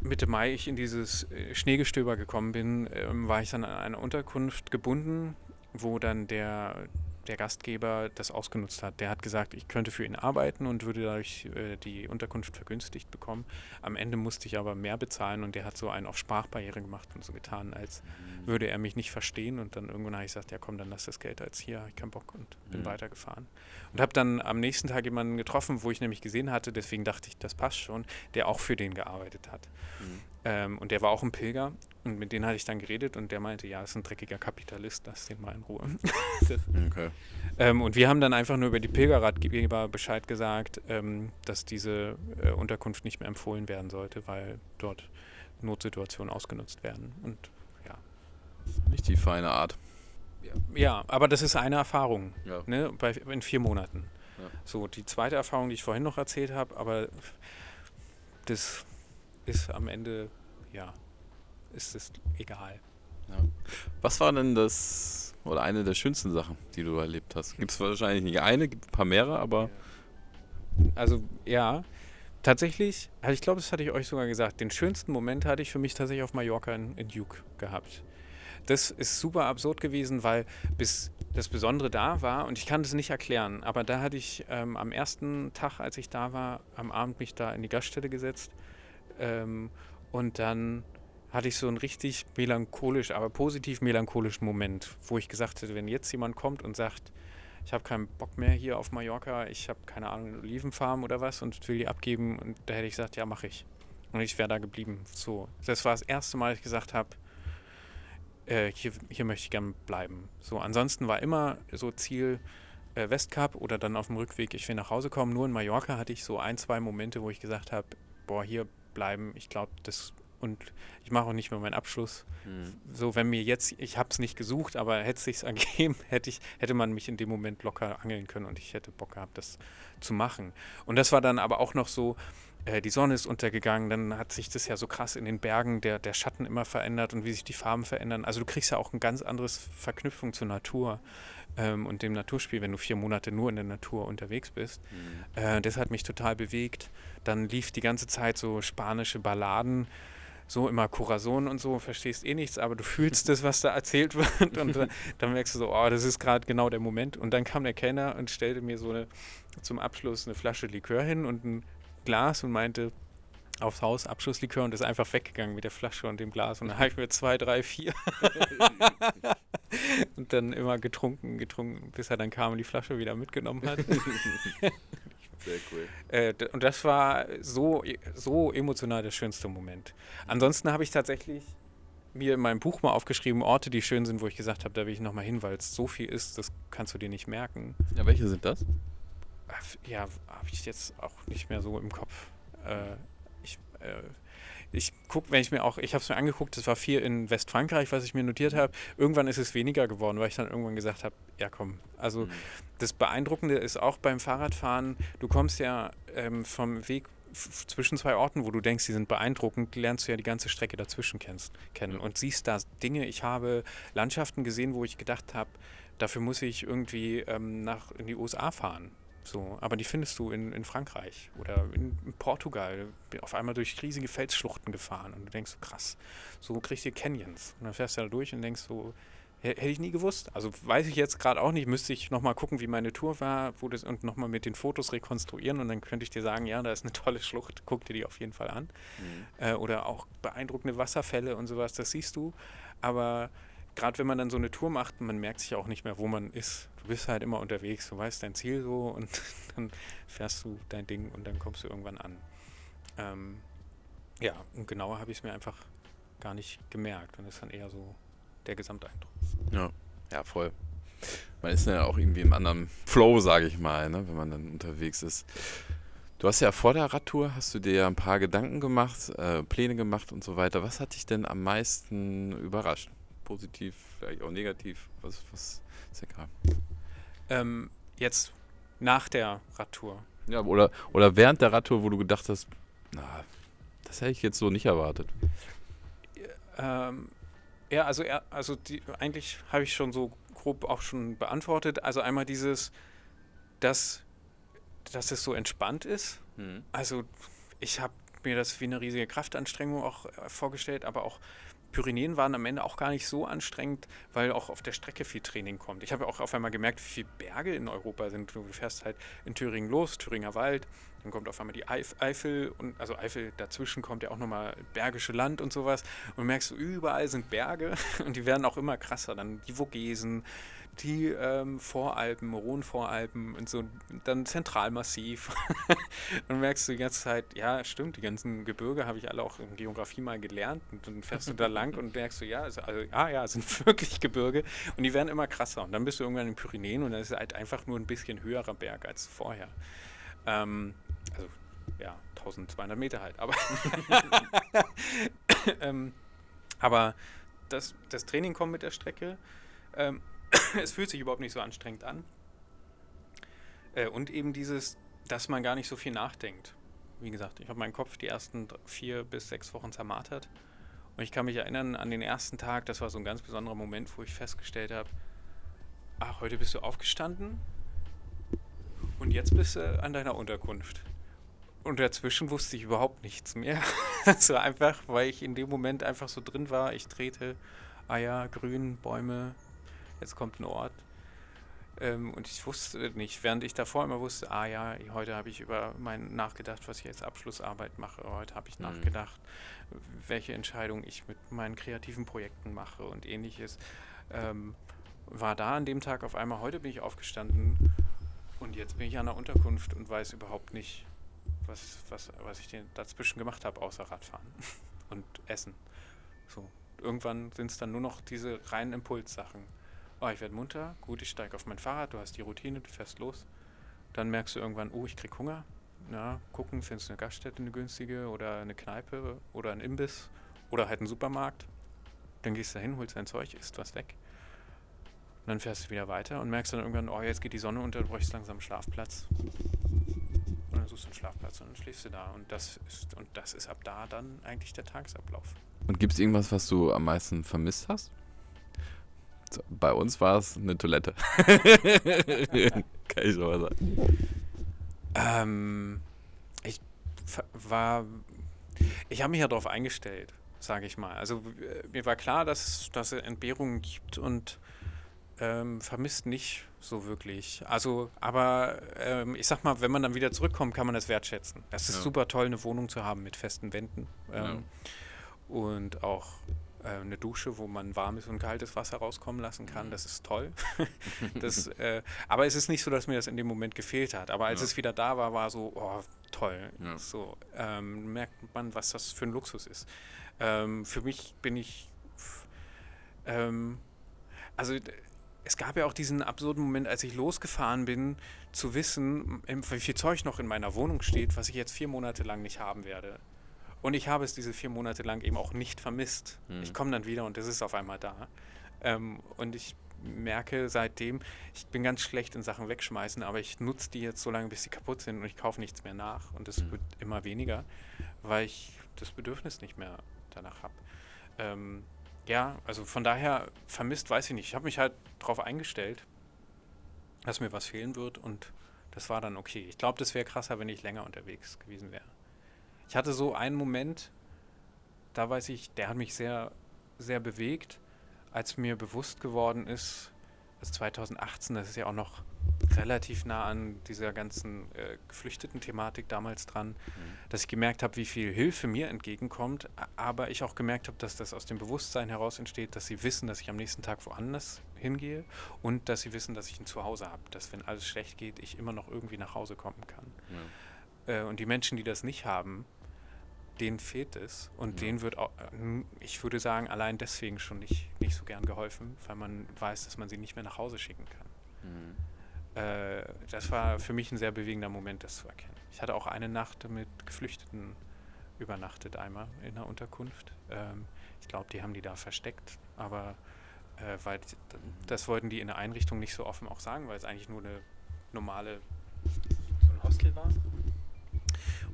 Mitte Mai ich in dieses äh, Schneegestöber gekommen bin, ähm, war ich dann an eine Unterkunft gebunden, wo dann der der Gastgeber das ausgenutzt hat. Der hat gesagt, ich könnte für ihn arbeiten und würde dadurch äh, die Unterkunft vergünstigt bekommen. Am Ende musste ich aber mehr bezahlen und der hat so einen auf Sprachbarriere gemacht und so getan, als mhm. würde er mich nicht verstehen. Und dann irgendwann habe ich gesagt, ja komm, dann lass das Geld als hier, ich keinen Bock und bin mhm. weitergefahren. Und habe dann am nächsten Tag jemanden getroffen, wo ich nämlich gesehen hatte, deswegen dachte ich, das passt schon, der auch für den gearbeitet hat. Mhm. Ähm, und der war auch ein Pilger und mit denen hatte ich dann geredet und der meinte, ja, ist ein dreckiger Kapitalist, lass den mal in Ruhe. [LAUGHS] okay. ähm, und wir haben dann einfach nur über die Pilgerratgeber Bescheid gesagt, ähm, dass diese äh, Unterkunft nicht mehr empfohlen werden sollte, weil dort Notsituationen ausgenutzt werden. Und ja. Nicht die feine Art. Ja, ja aber das ist eine Erfahrung ja. ne, bei, in vier Monaten. Ja. So, die zweite Erfahrung, die ich vorhin noch erzählt habe, aber das ist am Ende, ja, ist es egal. Ja. Was war denn das oder eine der schönsten Sachen, die du erlebt hast? Gibt es wahrscheinlich nicht eine, gibt ein paar mehrere, aber. Also ja, tatsächlich, also ich glaube, das hatte ich euch sogar gesagt, den schönsten Moment hatte ich für mich tatsächlich auf Mallorca in, in Duke gehabt. Das ist super absurd gewesen, weil bis das Besondere da war, und ich kann das nicht erklären, aber da hatte ich ähm, am ersten Tag, als ich da war, am Abend mich da in die Gaststätte gesetzt ähm, und dann hatte ich so einen richtig melancholisch, aber positiv melancholischen Moment, wo ich gesagt hätte, wenn jetzt jemand kommt und sagt, ich habe keinen Bock mehr hier auf Mallorca, ich habe keine Ahnung, Olivenfarm oder was und will die abgeben und da hätte ich gesagt, ja, mache ich. Und ich wäre da geblieben. So, das war das erste Mal, dass ich gesagt habe, äh, hier, hier möchte ich gern bleiben. So, ansonsten war immer so Ziel äh, Westcup oder dann auf dem Rückweg, ich will nach Hause kommen. Nur in Mallorca hatte ich so ein, zwei Momente, wo ich gesagt habe, boah, hier bleiben. Ich glaube, das und ich mache auch nicht mehr meinen Abschluss. Mhm. So, wenn mir jetzt, ich habe es nicht gesucht, aber hätte es sich [LAUGHS] ergeben, hätte ich, hätte man mich in dem Moment locker angeln können und ich hätte Bock gehabt, das zu machen. Und das war dann aber auch noch so, äh, die Sonne ist untergegangen, dann hat sich das ja so krass in den Bergen der, der Schatten immer verändert und wie sich die Farben verändern. Also du kriegst ja auch ein ganz anderes Verknüpfung zur Natur ähm, und dem Naturspiel, wenn du vier Monate nur in der Natur unterwegs bist. Mhm. Äh, das hat mich total bewegt. Dann lief die ganze Zeit so spanische Balladen so immer Corazon und so, verstehst eh nichts, aber du fühlst das, was da erzählt wird und dann, [LAUGHS] dann merkst du so, oh, das ist gerade genau der Moment. Und dann kam der Kellner und stellte mir so eine, zum Abschluss eine Flasche Likör hin und ein Glas und meinte, aufs Haus Abschlusslikör und ist einfach weggegangen mit der Flasche und dem Glas. Und dann habe ich mir zwei, drei, vier [LAUGHS] [LAUGHS] und dann immer getrunken, getrunken, bis er dann kam und die Flasche wieder mitgenommen hat. Sehr cool. Äh, und das war so, so emotional der schönste Moment. Ansonsten habe ich tatsächlich mir in meinem Buch mal aufgeschrieben, Orte, die schön sind, wo ich gesagt habe, da will ich nochmal hin, weil es so viel ist, das kannst du dir nicht merken. Ja, welche sind das? Ja, habe ich jetzt auch nicht mehr so im Kopf. Äh, ich äh, ich gucke, wenn ich mir auch, ich habe es mir angeguckt, das war viel in Westfrankreich, was ich mir notiert habe. Irgendwann ist es weniger geworden, weil ich dann irgendwann gesagt habe, ja komm, also Mhm. das Beeindruckende ist auch beim Fahrradfahren, du kommst ja ähm, vom Weg zwischen zwei Orten, wo du denkst, die sind beeindruckend, lernst du ja die ganze Strecke dazwischen kennst, kennen Ja. und siehst da Dinge. Ich habe Landschaften gesehen, wo ich gedacht habe, dafür muss ich irgendwie ähm, nach in die USA fahren. So, aber die findest du in, in Frankreich oder in, in Portugal. Bin auf einmal durch riesige Felsschluchten gefahren und du denkst so krass, so kriegst du Canyons. Und dann fährst du da durch und denkst so, Hätte ich nie gewusst. Also weiß ich jetzt gerade auch nicht. Müsste ich nochmal gucken, wie meine Tour war wo das, und nochmal mit den Fotos rekonstruieren und dann könnte ich dir sagen, ja, da ist eine tolle Schlucht, guck dir die auf jeden Fall an. Äh, oder auch beeindruckende Wasserfälle und sowas, das siehst du. Aber gerade wenn man dann so eine Tour macht, man merkt sich auch nicht mehr, wo man ist. Du bist halt immer unterwegs, du weißt dein Ziel so [LAUGHS] und dann fährst du dein Ding und dann kommst du irgendwann an. Ähm, ja, und genauer habe ich es mir einfach gar nicht gemerkt und das ist dann eher so der Gesamteindruck. Ja, ja, voll. Man ist ja auch irgendwie im anderen Flow, sage ich mal, ne, wenn man dann unterwegs ist. Du hast ja vor der Radtour, hast du dir ja ein paar Gedanken gemacht, äh, Pläne gemacht und so weiter. Was hat dich denn am meisten überrascht? Positiv, vielleicht auch negativ? Was, was ist egal. Ähm, jetzt nach der Radtour. Ja, oder, oder während der Radtour, wo du gedacht hast, na, das hätte ich jetzt so nicht erwartet. Ähm, ja, also, also die, eigentlich habe ich schon so grob auch schon beantwortet. Also einmal dieses, dass, dass es so entspannt ist. Also ich habe mir das wie eine riesige Kraftanstrengung auch äh, vorgestellt, aber auch Pyrenäen waren am Ende auch gar nicht so anstrengend, weil auch auf der Strecke viel Training kommt. Ich habe auch auf einmal gemerkt, wie viele Berge in Europa sind. Du fährst halt in Thüringen los, Thüringer Wald, dann kommt auf einmal die Eif Eifel und also Eifel dazwischen kommt ja auch nochmal Bergische Land und sowas und merkst du, überall sind Berge [LAUGHS] und die werden auch immer krasser. Dann die Vogesen, die ähm, Voralpen, Rhonvoralpen und so, dann Zentralmassiv. [LAUGHS] und merkst du die ganze Zeit, ja, stimmt, die ganzen Gebirge habe ich alle auch in Geografie mal gelernt. Und dann fährst du da [LAUGHS] lang und merkst du, ja, also, also, ah ja, es sind wirklich Gebirge und die werden immer krasser. Und dann bist du irgendwann in den Pyrenäen und dann ist es halt einfach nur ein bisschen höherer Berg als vorher. Ähm, also, ja, 1200 Meter halt, aber. [LAUGHS] ähm, aber das, das Training kommt mit der Strecke. Ähm, [COUGHS] es fühlt sich überhaupt nicht so anstrengend an. Äh, und eben dieses, dass man gar nicht so viel nachdenkt. Wie gesagt, ich habe meinen Kopf die ersten vier bis sechs Wochen zermartert. Und ich kann mich erinnern an den ersten Tag, das war so ein ganz besonderer Moment, wo ich festgestellt habe, ach, heute bist du aufgestanden und jetzt bist du an deiner Unterkunft. Und dazwischen wusste ich überhaupt nichts mehr. Das [LAUGHS] war einfach, weil ich in dem Moment einfach so drin war. Ich drehte, ah ja, grün, Bäume, jetzt kommt ein Ort. Ähm, und ich wusste nicht, während ich davor immer wusste, ah ja, heute habe ich über mein nachgedacht, was ich als Abschlussarbeit mache. Heute habe ich Mhm. nachgedacht, welche Entscheidung ich mit meinen kreativen Projekten mache und ähnliches. Ähm, war da an dem Tag auf einmal, heute bin ich aufgestanden und jetzt bin ich an der Unterkunft und weiß überhaupt nicht, was, was, was ich dazwischen gemacht habe, außer Radfahren [LAUGHS] und Essen. So. Irgendwann sind es dann nur noch diese reinen Impulssachen. Oh, ich werde munter, gut, ich steige auf mein Fahrrad, du hast die Routine, du fährst los. Dann merkst du irgendwann, oh, ich krieg Hunger. Na, gucken, findest du eine Gaststätte, eine günstige oder eine Kneipe oder ein Imbiss oder halt einen Supermarkt. Dann gehst du da hin, holst dein Zeug, isst was weg. Und dann fährst du wieder weiter und merkst dann irgendwann, oh, jetzt geht die Sonne unter, du bräuchst langsam einen Schlafplatz. Suchst einen Schlafplatz und dann schläfst du da. Und das ist, und das ist ab da dann eigentlich der Tagesablauf. Und gibt es irgendwas, was du am meisten vermisst hast? So, bei uns war es eine Toilette. [LAUGHS] Kann ich schon mal sagen. Ähm, ich war, ich habe mich ja darauf eingestellt, sage ich mal. Also mir war klar, dass, dass es Entbehrungen gibt und ähm, vermisst nicht so wirklich. Also, aber ähm, ich sag mal, wenn man dann wieder zurückkommt, kann man das wertschätzen. Es ist Ja. super toll, eine Wohnung zu haben mit festen Wänden. Ähm, Und auch äh, eine Dusche, wo man warmes und kaltes Wasser rauskommen lassen kann. Das ist toll. [LAUGHS] das, äh, aber es ist nicht so, dass mir das in dem Moment gefehlt hat. Aber als Ja. es wieder da war, war so, oh, toll. Ja. So ähm, merkt man, was das für ein Luxus ist. Ähm, für mich bin ich, ähm, also es gab ja auch diesen absurden Moment, als ich losgefahren bin, zu wissen, wie viel Zeug noch in meiner Wohnung steht, was ich jetzt vier Monate lang nicht haben werde. Und ich habe es diese vier Monate lang eben auch nicht vermisst. Mhm. Ich komme dann wieder und es ist auf einmal da. Ähm, und ich merke seitdem, ich bin ganz schlecht in Sachen wegschmeißen, aber ich nutze die jetzt so lange, bis sie kaputt sind und ich kaufe nichts mehr nach. Und es Mhm. wird immer weniger, weil ich das Bedürfnis nicht mehr danach habe. Ähm, ja, also von daher vermisst, weiß ich nicht. Ich habe mich halt darauf eingestellt, dass mir was fehlen wird und das war dann okay. Ich glaube, das wäre krasser, wenn ich länger unterwegs gewesen wäre. Ich hatte so einen Moment, da weiß ich, der hat mich sehr, sehr bewegt, als mir bewusst geworden ist, dass 2018, das ist ja auch noch relativ nah an dieser ganzen äh, geflüchteten Thematik damals dran, dass ich gemerkt habe, wie viel Hilfe mir entgegenkommt, aber ich auch gemerkt habe, dass das aus dem Bewusstsein heraus entsteht, dass sie wissen, dass ich am nächsten Tag woanders hingehe und dass sie wissen, dass ich ein Zuhause habe, dass wenn alles schlecht geht, ich immer noch irgendwie nach Hause kommen kann. Ja. Äh, und die Menschen, die das nicht haben, denen fehlt es. Und Ja. denen wird auch, äh, ich würde sagen, allein deswegen schon nicht, nicht so gern geholfen, weil man weiß, dass man sie nicht mehr nach Hause schicken kann. Mhm. Äh, das war für mich ein sehr bewegender Moment, das zu erkennen. Ich hatte auch eine Nacht mit Geflüchteten übernachtet, einmal in einer Unterkunft. Ähm, ich glaube, die haben die da versteckt, aber äh, weil d- das wollten die in der Einrichtung nicht so offen auch sagen, weil es eigentlich nur eine normale, so ein Hostel war.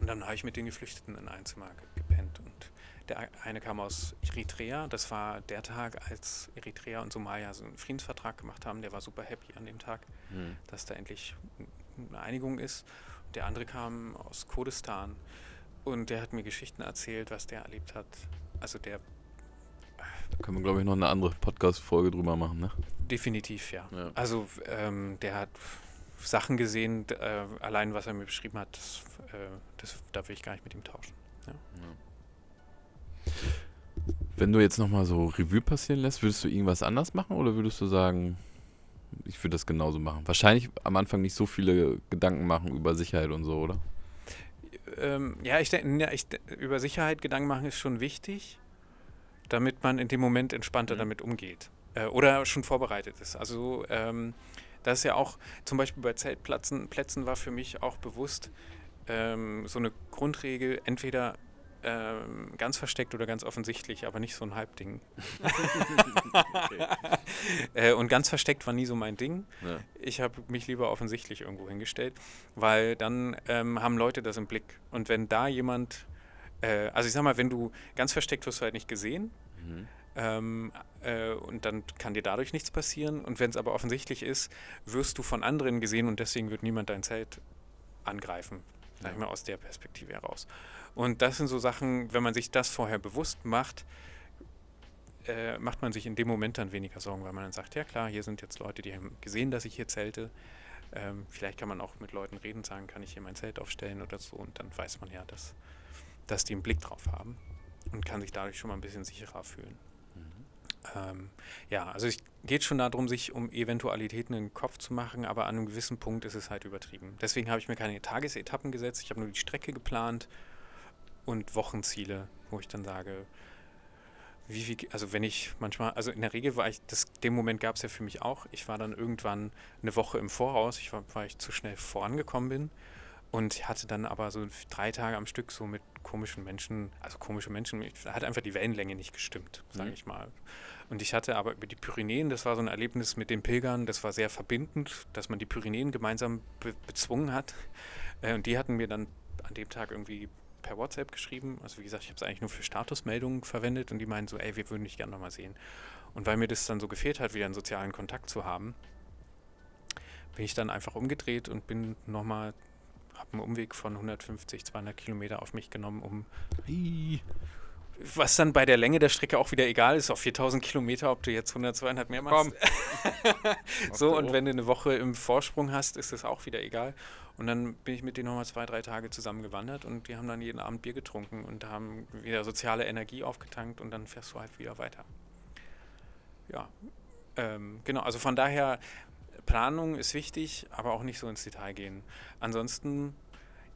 Und dann habe ich mit den Geflüchteten in ein Zimmer ge- gepennt. Und der eine kam aus Eritrea. Das war der Tag, als Eritrea und Somalia so einen Friedensvertrag gemacht haben. Der war super happy an dem Tag Mhm. dass da endlich eine Einigung ist. Der andere kam aus Kurdistan und der hat mir Geschichten erzählt, was der erlebt hat. Also der Da können wir, glaube ich, noch eine andere Podcast-Folge drüber machen, ne? definitiv, ja. Ja. Also ähm, der hat Sachen gesehen, äh, allein was er mir beschrieben hat, das, äh, das, da will ich gar nicht mit ihm tauschen. Wenn du jetzt nochmal so Revue passieren lässt, würdest du irgendwas anders machen oder würdest du sagen, ich würde das genauso machen? Wahrscheinlich am Anfang nicht so viele Gedanken machen über Sicherheit und so, oder? Ähm, ja, ich denke, über Sicherheit Gedanken machen ist schon wichtig, damit man in dem Moment entspannter Mhm. damit umgeht. Äh, oder schon vorbereitet ist. Also ähm, das ist ja auch, zum Beispiel bei Zeltplätzen Plätzen war für mich auch bewusst ähm, so eine Grundregel, entweder ähm, ganz versteckt oder ganz offensichtlich, aber nicht so ein Halbding. [LAUGHS] [LAUGHS] äh, und ganz versteckt war nie so mein Ding. Ja. Ich habe mich lieber offensichtlich irgendwo hingestellt, weil dann ähm, haben Leute das im Blick. Und wenn da jemand, äh, also ich sag mal, wenn du ganz versteckt wirst du halt nicht gesehen Mhm. Ähm, äh, und dann kann dir dadurch nichts passieren. Und wenn es aber offensichtlich ist, wirst du von anderen gesehen und deswegen wird niemand dein Zelt angreifen. Sag ich mal aus der Perspektive heraus. Und das sind so Sachen, wenn man sich das vorher bewusst macht, äh, macht man sich in dem Moment dann weniger Sorgen, weil man dann sagt, ja klar, hier sind jetzt Leute, die haben gesehen, dass ich hier zelte. Ähm, vielleicht kann man auch mit Leuten reden und sagen, kann ich hier mein Zelt aufstellen oder so. Und dann weiß man ja, dass, dass die einen Blick drauf haben und kann sich dadurch schon mal ein bisschen sicherer fühlen. Ähm, ja, also es geht schon darum, sich um Eventualitäten in den Kopf zu machen, aber an einem gewissen Punkt ist es halt übertrieben. Deswegen habe ich mir keine Tagesetappen gesetzt, ich habe nur die Strecke geplant und Wochenziele, wo ich dann sage, wie viel, also wenn ich manchmal, also in der Regel war ich, das, den Moment gab es ja für mich auch, ich war dann irgendwann eine Woche im Voraus, ich war, weil ich zu schnell vorangekommen bin und hatte dann aber so drei Tage am Stück so mit komischen Menschen, also komische Menschen, hat einfach die Wellenlänge nicht gestimmt, sage Mhm. ich mal. Und ich hatte aber über die Pyrenäen, das war so ein Erlebnis mit den Pilgern, das war sehr verbindend, dass man die Pyrenäen gemeinsam be bezwungen hat. Äh, und die hatten mir dann an dem Tag irgendwie per WhatsApp geschrieben. Also wie gesagt, ich habe es eigentlich nur für Statusmeldungen verwendet und die meinen so, ey, wir würden dich gerne nochmal sehen. Und weil mir das dann so gefehlt hat, wieder einen sozialen Kontakt zu haben, bin ich dann einfach umgedreht und bin nochmal, habe einen Umweg von 150, 200 Kilometer auf mich genommen, um. Was dann bei der Länge der Strecke auch wieder egal ist, auf 4000 Kilometer, ob du jetzt 100, 200 mehr machst. Komm. [LAUGHS] so, und wenn du eine Woche im Vorsprung hast, ist das auch wieder egal. Und dann bin ich mit denen nochmal zwei, drei Tage zusammen gewandert und die haben dann jeden Abend Bier getrunken und haben wieder soziale Energie aufgetankt und dann fährst du halt wieder weiter. Ja, ähm, genau, also von daher, Planung ist wichtig, aber auch nicht so ins Detail gehen. Ansonsten,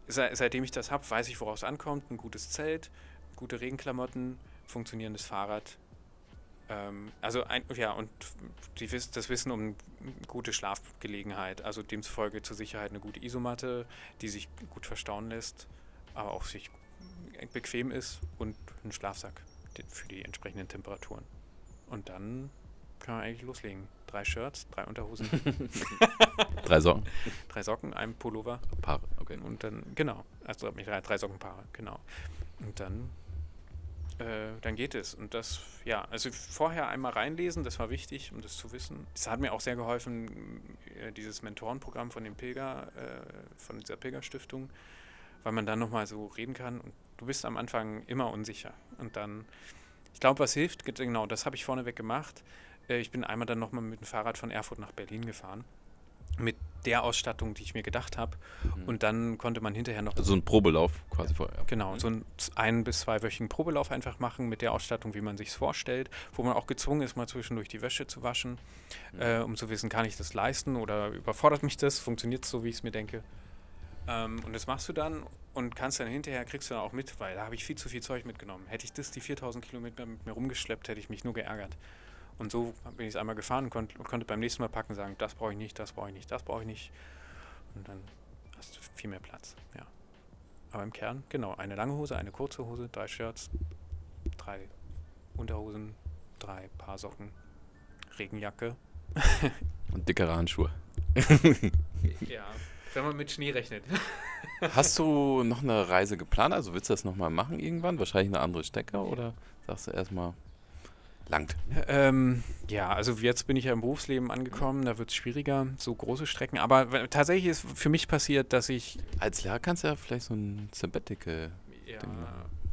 se seitdem ich das habe, weiß ich, woraus es ankommt. Ein gutes Zelt, gute Regenklamotten, funktionierendes Fahrrad. Ähm, also, ein, ja, und die, das Wissen um gute Schlafgelegenheit, also demzufolge zur Sicherheit eine gute Isomatte, die sich gut verstauen lässt, aber auch sich bequem ist und ein Schlafsack für die entsprechenden Temperaturen. Und dann kann man eigentlich loslegen. Drei Shirts, drei Unterhosen. [LAUGHS] drei Socken. Drei Socken, ein Pullover. Paare, okay. Und dann, genau. Also drei, drei Sockenpaare, genau. Und dann, äh, dann geht es. Und das, ja, also vorher einmal reinlesen, das war wichtig, um das zu wissen. Es hat mir auch sehr geholfen, äh, dieses Mentorenprogramm von dem Pilger, äh, von dieser Pilgerstiftung, weil man dann nochmal so reden kann. Und du bist am Anfang immer unsicher. Und dann, ich glaube, was hilft, genau, das habe ich vorneweg gemacht ich bin einmal dann nochmal mit dem Fahrrad von Erfurt nach Berlin gefahren. Mit der Ausstattung, die ich mir gedacht habe. Mhm. Und dann konnte man hinterher noch. Also so ein Probelauf quasi vorher. Genau, mhm. so einen ein- bis zweiwöchigen Probelauf einfach machen mit der Ausstattung, wie man sich es vorstellt, wo man auch gezwungen ist, mal zwischendurch die Wäsche zu waschen, mhm. äh, um zu wissen, kann ich das leisten oder überfordert mich das, funktioniert es so, wie ich es mir denke. Ähm, und das machst du dann und kannst dann hinterher, kriegst du dann auch mit, weil da habe ich viel zu viel Zeug mitgenommen. Hätte ich das, die 4000 Kilometer mit mir rumgeschleppt, hätte ich mich nur geärgert. Und so bin ich es einmal gefahren und konnte, konnte beim nächsten Mal packen sagen, das brauche ich nicht, das brauche ich nicht, das brauche ich nicht. Und dann hast du viel mehr Platz. Ja. Aber im Kern, genau, eine lange Hose, eine kurze Hose, drei Shirts, drei Unterhosen, drei Paar Socken, Regenjacke. [LAUGHS] und dickere Handschuhe. ja, wenn man mit Schnee rechnet. [LAUGHS] Hast du noch eine Reise geplant? Also willst du das nochmal machen irgendwann? Wahrscheinlich eine andere Strecke oder sagst du erstmal langt? Ähm, ja, also jetzt bin ich ja im Berufsleben angekommen, da wird es schwieriger, so große Strecken. Aber tatsächlich ist für mich passiert, dass ich. Als Lehrer kannst du ja vielleicht so ein Sabbatical. Ja,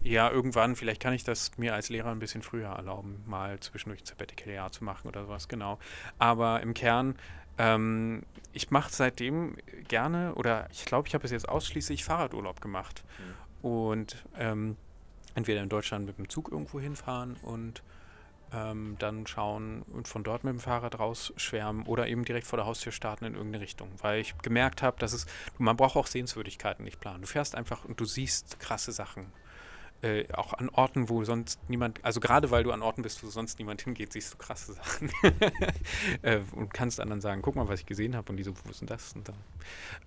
ja, irgendwann, vielleicht kann ich das mir als Lehrer ein bisschen früher erlauben, mal zwischendurch ein Sabbatical-Jahr zu machen oder sowas, genau. Aber im Kern, ähm, ich mache seitdem gerne, oder ich glaube, ich habe es jetzt ausschließlich Fahrradurlaub gemacht. Mhm. Und ähm, entweder in Deutschland mit dem Zug irgendwo hinfahren und ähm, dann schauen und von dort mit dem Fahrrad rausschwärmen oder eben direkt vor der Haustür starten in irgendeine Richtung. Weil ich gemerkt habe, dass es, man braucht auch Sehenswürdigkeiten nicht planen. Du fährst einfach und du siehst krasse Sachen. Äh, auch an Orten, wo sonst niemand, also gerade weil du an Orten bist, wo sonst niemand hingeht, siehst du krasse Sachen. [LAUGHS] äh, und kannst anderen sagen, guck mal, was ich gesehen habe und die so, wo ist denn das? Und dann,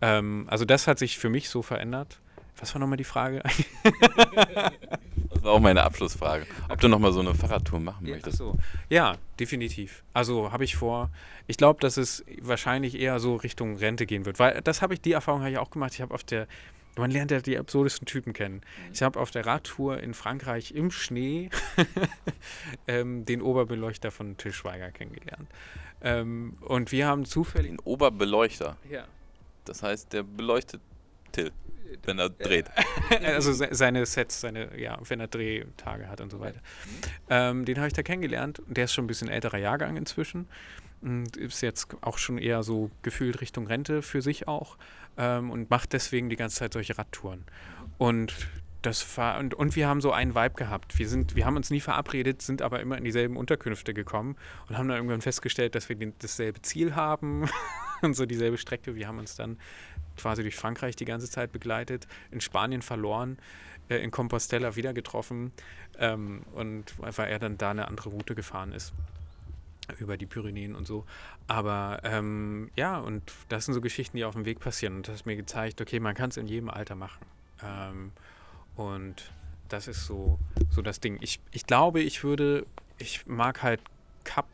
ähm, also das hat sich für mich so verändert. Was war nochmal die Frage? [LAUGHS] War auch meine Abschlussfrage. Ob du nochmal so eine Fahrradtour machen ja, möchtest. So. Ja, definitiv. Also habe ich vor. Ich glaube, dass es wahrscheinlich eher so Richtung Rente gehen wird. Weil das habe ich, die Erfahrung habe ich auch gemacht. Ich habe auf der, man lernt ja die absurdesten Typen kennen. Mhm. Ich habe auf der Radtour in Frankreich im Schnee [LAUGHS] ähm, den Oberbeleuchter von Till Schweiger kennengelernt. Ähm, und wir haben zufällig. Den Oberbeleuchter? Ja. Das heißt, der beleuchtet Till wenn er dreht. also seine Sets, seine, ja, wenn er Drehtage hat und so weiter. Ähm, den habe ich da kennengelernt. Der ist schon ein bisschen älterer Jahrgang inzwischen. Und ist jetzt auch schon eher so gefühlt Richtung Rente für sich auch. Ähm, und macht deswegen die ganze Zeit solche Radtouren. Und das war, und, und wir haben so einen Vibe gehabt. Wir, sind, wir haben uns nie verabredet, sind aber immer in dieselben Unterkünfte gekommen und haben dann irgendwann festgestellt, dass wir den, dasselbe Ziel haben [LAUGHS] und so dieselbe Strecke. Wir haben uns dann quasi durch Frankreich die ganze Zeit begleitet, in Spanien verloren, äh, in Compostela wieder getroffen ähm, und weil er dann da eine andere Route gefahren ist über die Pyrenäen und so. Aber ähm, ja, und das sind so Geschichten, die auf dem Weg passieren. Und das hat mir gezeigt, okay, man kann es in jedem Alter machen. Ähm, und das ist so, so das Ding. Ich, ich glaube, ich würde, ich mag halt Cup,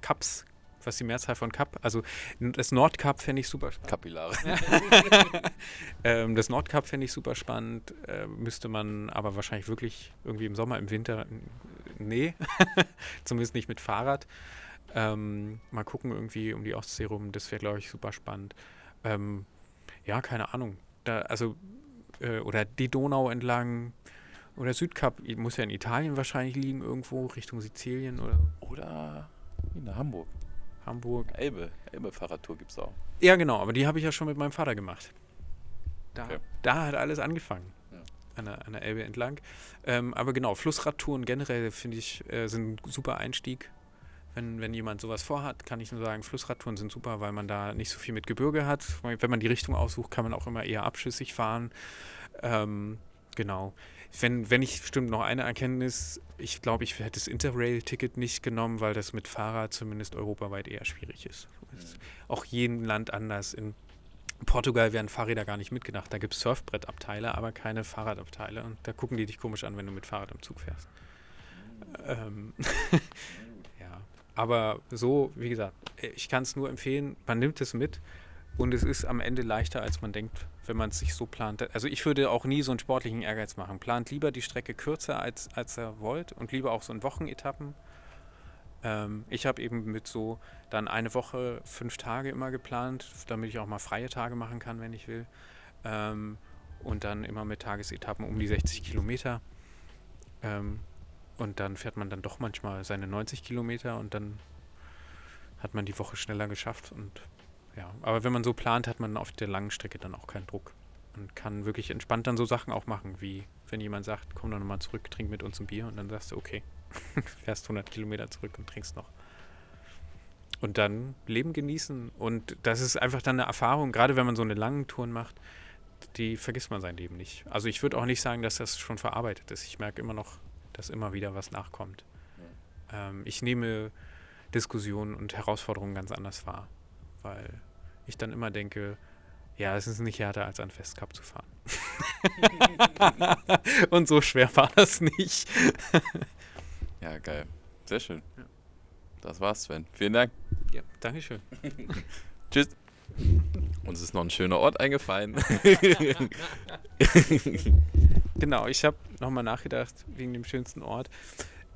Cups was die Mehrzahl von Cup, also das Nordcup fände ich super spannend. Kapillare. [LAUGHS] [LAUGHS] ähm, das Nordcup fände ich super spannend, äh, müsste man aber wahrscheinlich wirklich irgendwie im Sommer, im Winter, nee, [LAUGHS] zumindest nicht mit Fahrrad. Ähm, mal gucken irgendwie um die Ostsee rum, das wäre glaube ich super spannend. Ähm, ja, keine Ahnung. Da, also, äh, oder die Donau entlang, oder Südkap muss ja in Italien wahrscheinlich liegen, irgendwo Richtung Sizilien oder. Oder in Hamburg. Hamburg. Elbe, Elbe-Fahrradtour gibt es auch. Ja, genau, aber die habe ich ja schon mit meinem Vater gemacht. Da, Okay. da hat alles angefangen. Ja. An, der, an der Elbe entlang. Ähm, aber genau, Flussradtouren generell finde ich äh, sind ein super Einstieg. Wenn, wenn jemand sowas vorhat, kann ich nur sagen, Flussradtouren sind super, weil man da nicht so viel mit Gebirge hat. Wenn man die Richtung aussucht, kann man auch immer eher abschüssig fahren. Ähm, genau. Wenn, wenn ich stimmt noch eine Erkenntnis, ich glaube, ich hätte das Interrail-Ticket nicht genommen, weil das mit Fahrrad zumindest europaweit eher schwierig ist. Ist Auch jedem Land anders. In Portugal werden Fahrräder gar nicht mitgedacht. Da gibt es Surfbrettabteile, aber keine Fahrradabteile. Und da gucken die dich komisch an, wenn du mit Fahrrad im Zug fährst. Ähm, [LAUGHS] ja. Aber so, wie gesagt, ich kann es nur empfehlen, man nimmt es mit und es ist am Ende leichter, als man denkt, wenn man es sich so plant. Also ich würde auch nie so einen sportlichen Ehrgeiz machen. Plant lieber die Strecke kürzer, als, als ihr wollt und lieber auch so in Wochenetappen. Ähm, ich habe eben mit so dann eine Woche, fünf Tage immer geplant, damit ich auch mal freie Tage machen kann, wenn ich will. Ähm, und dann immer mit Tagesetappen um die 60 Kilometer. Ähm, und dann fährt man dann doch manchmal seine 90 Kilometer und dann hat man die Woche schneller geschafft. Und ja, aber wenn man so plant, hat man auf der langen Strecke dann auch keinen Druck und kann wirklich entspannt dann so Sachen auch machen, wie wenn jemand sagt, komm doch nochmal zurück, trink mit uns ein Bier und dann sagst du, okay, [LAUGHS] fährst 100 Kilometer zurück und trinkst noch. Und dann Leben genießen. Und das ist einfach dann eine Erfahrung, gerade wenn man so eine lange Touren macht, die vergisst man sein Leben nicht. Also ich würde auch nicht sagen, dass das schon verarbeitet ist. Ich merke immer noch, dass immer wieder was nachkommt. Ähm, ich nehme Diskussionen und Herausforderungen ganz anders wahr, weil ich dann immer denke, ja, es ist nicht härter als ein Festcup zu fahren. [LAUGHS] und so schwer war das nicht. [LAUGHS] Ja, geil. Sehr schön. Ja. Das war's, Sven. Vielen Dank. Ja, Dankeschön. [LAUGHS] Tschüss. Uns ist noch ein schöner Ort eingefallen. Genau, ich habe nochmal nachgedacht wegen dem schönsten Ort.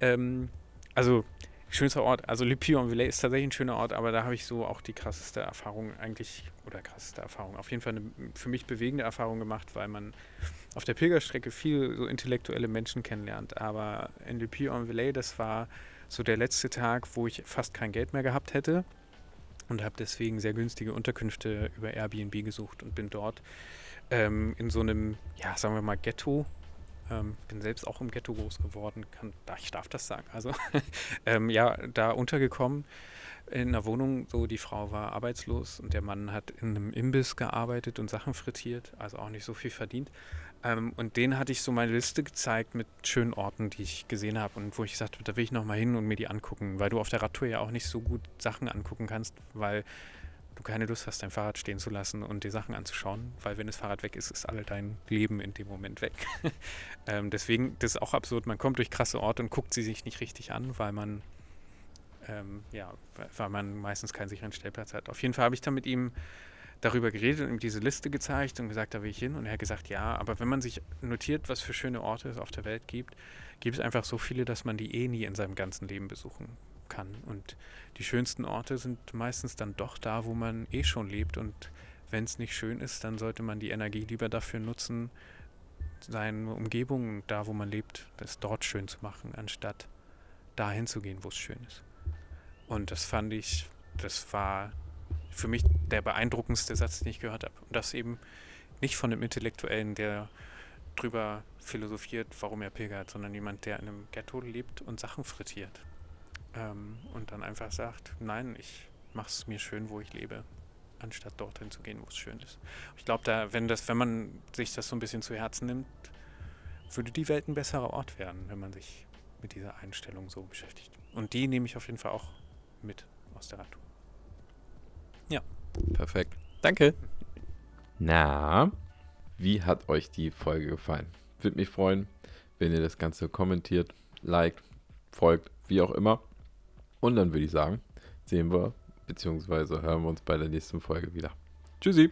Ähm, also, schönster Ort, also Le Puy-en-Velay ist tatsächlich ein schöner Ort, aber da habe ich so auch die krasseste Erfahrung eigentlich, oder krasseste Erfahrung, auf jeden Fall eine für mich bewegende Erfahrung gemacht, weil man auf der Pilgerstrecke viel so intellektuelle Menschen kennenlernt. Aber in Le Puy-en-Velay, das war so der letzte Tag, wo ich fast kein Geld mehr gehabt hätte und habe deswegen sehr günstige Unterkünfte über Airbnb gesucht und bin dort ähm, in so einem, ja, sagen wir mal, Ghetto. Ähm, bin selbst auch im Ghetto groß geworden, kann, ich darf das sagen. Also, [LAUGHS] ähm, ja, da untergekommen in einer Wohnung. So, die Frau war arbeitslos und der Mann hat in einem Imbiss gearbeitet und Sachen frittiert, also auch nicht so viel verdient. Ähm, und denen hatte ich so meine Liste gezeigt mit schönen Orten, die ich gesehen habe und wo ich gesagt habe, da will ich noch mal hin und mir die angucken, weil du auf der Radtour ja auch nicht so gut Sachen angucken kannst, weil du keine Lust hast, dein Fahrrad stehen zu lassen und dir Sachen anzuschauen, weil wenn das Fahrrad weg ist, ist alle dein Leben in dem Moment weg. [LAUGHS] ähm, deswegen, das ist auch absurd, man kommt durch krasse Orte und guckt sie sich nicht richtig an, weil man ähm, ja, weil- man meistens keinen sicheren Stellplatz hat. Auf jeden Fall habe ich dann mit ihm darüber geredet und ihm diese Liste gezeigt und gesagt, da will ich hin. Und er hat gesagt, ja, aber wenn man sich notiert, was für schöne Orte es auf der Welt gibt, gibt es einfach so viele, dass man die eh nie in seinem ganzen Leben besuchen kann. Und die schönsten Orte sind meistens dann doch da, wo man eh schon lebt. Und wenn es nicht schön ist, dann sollte man die Energie lieber dafür nutzen, seine Umgebung, da wo man lebt, das dort schön zu machen, anstatt dahin zu gehen, wo es schön ist. Und das fand ich, das war für mich der beeindruckendste Satz, den ich gehört habe. Und das eben nicht von einem Intellektuellen, der drüber philosophiert, warum er pilgert, sondern jemand, der in einem Ghetto lebt und Sachen frittiert. Ähm, und dann einfach sagt, nein, ich mache es mir schön, wo ich lebe, anstatt dorthin zu gehen, wo es schön ist. Ich glaube, da, wenn das, wenn man sich das so ein bisschen zu Herzen nimmt, würde die Welt ein besserer Ort werden, wenn man sich mit dieser Einstellung so beschäftigt. Und die nehme ich auf jeden Fall auch mit aus der Radtour. Perfekt. Danke. Na, wie hat euch die Folge gefallen? Würde mich freuen, wenn ihr das Ganze kommentiert, liked, folgt, wie auch immer. Und dann würde ich sagen, sehen wir bzw. hören wir uns bei der nächsten Folge wieder. Tschüssi.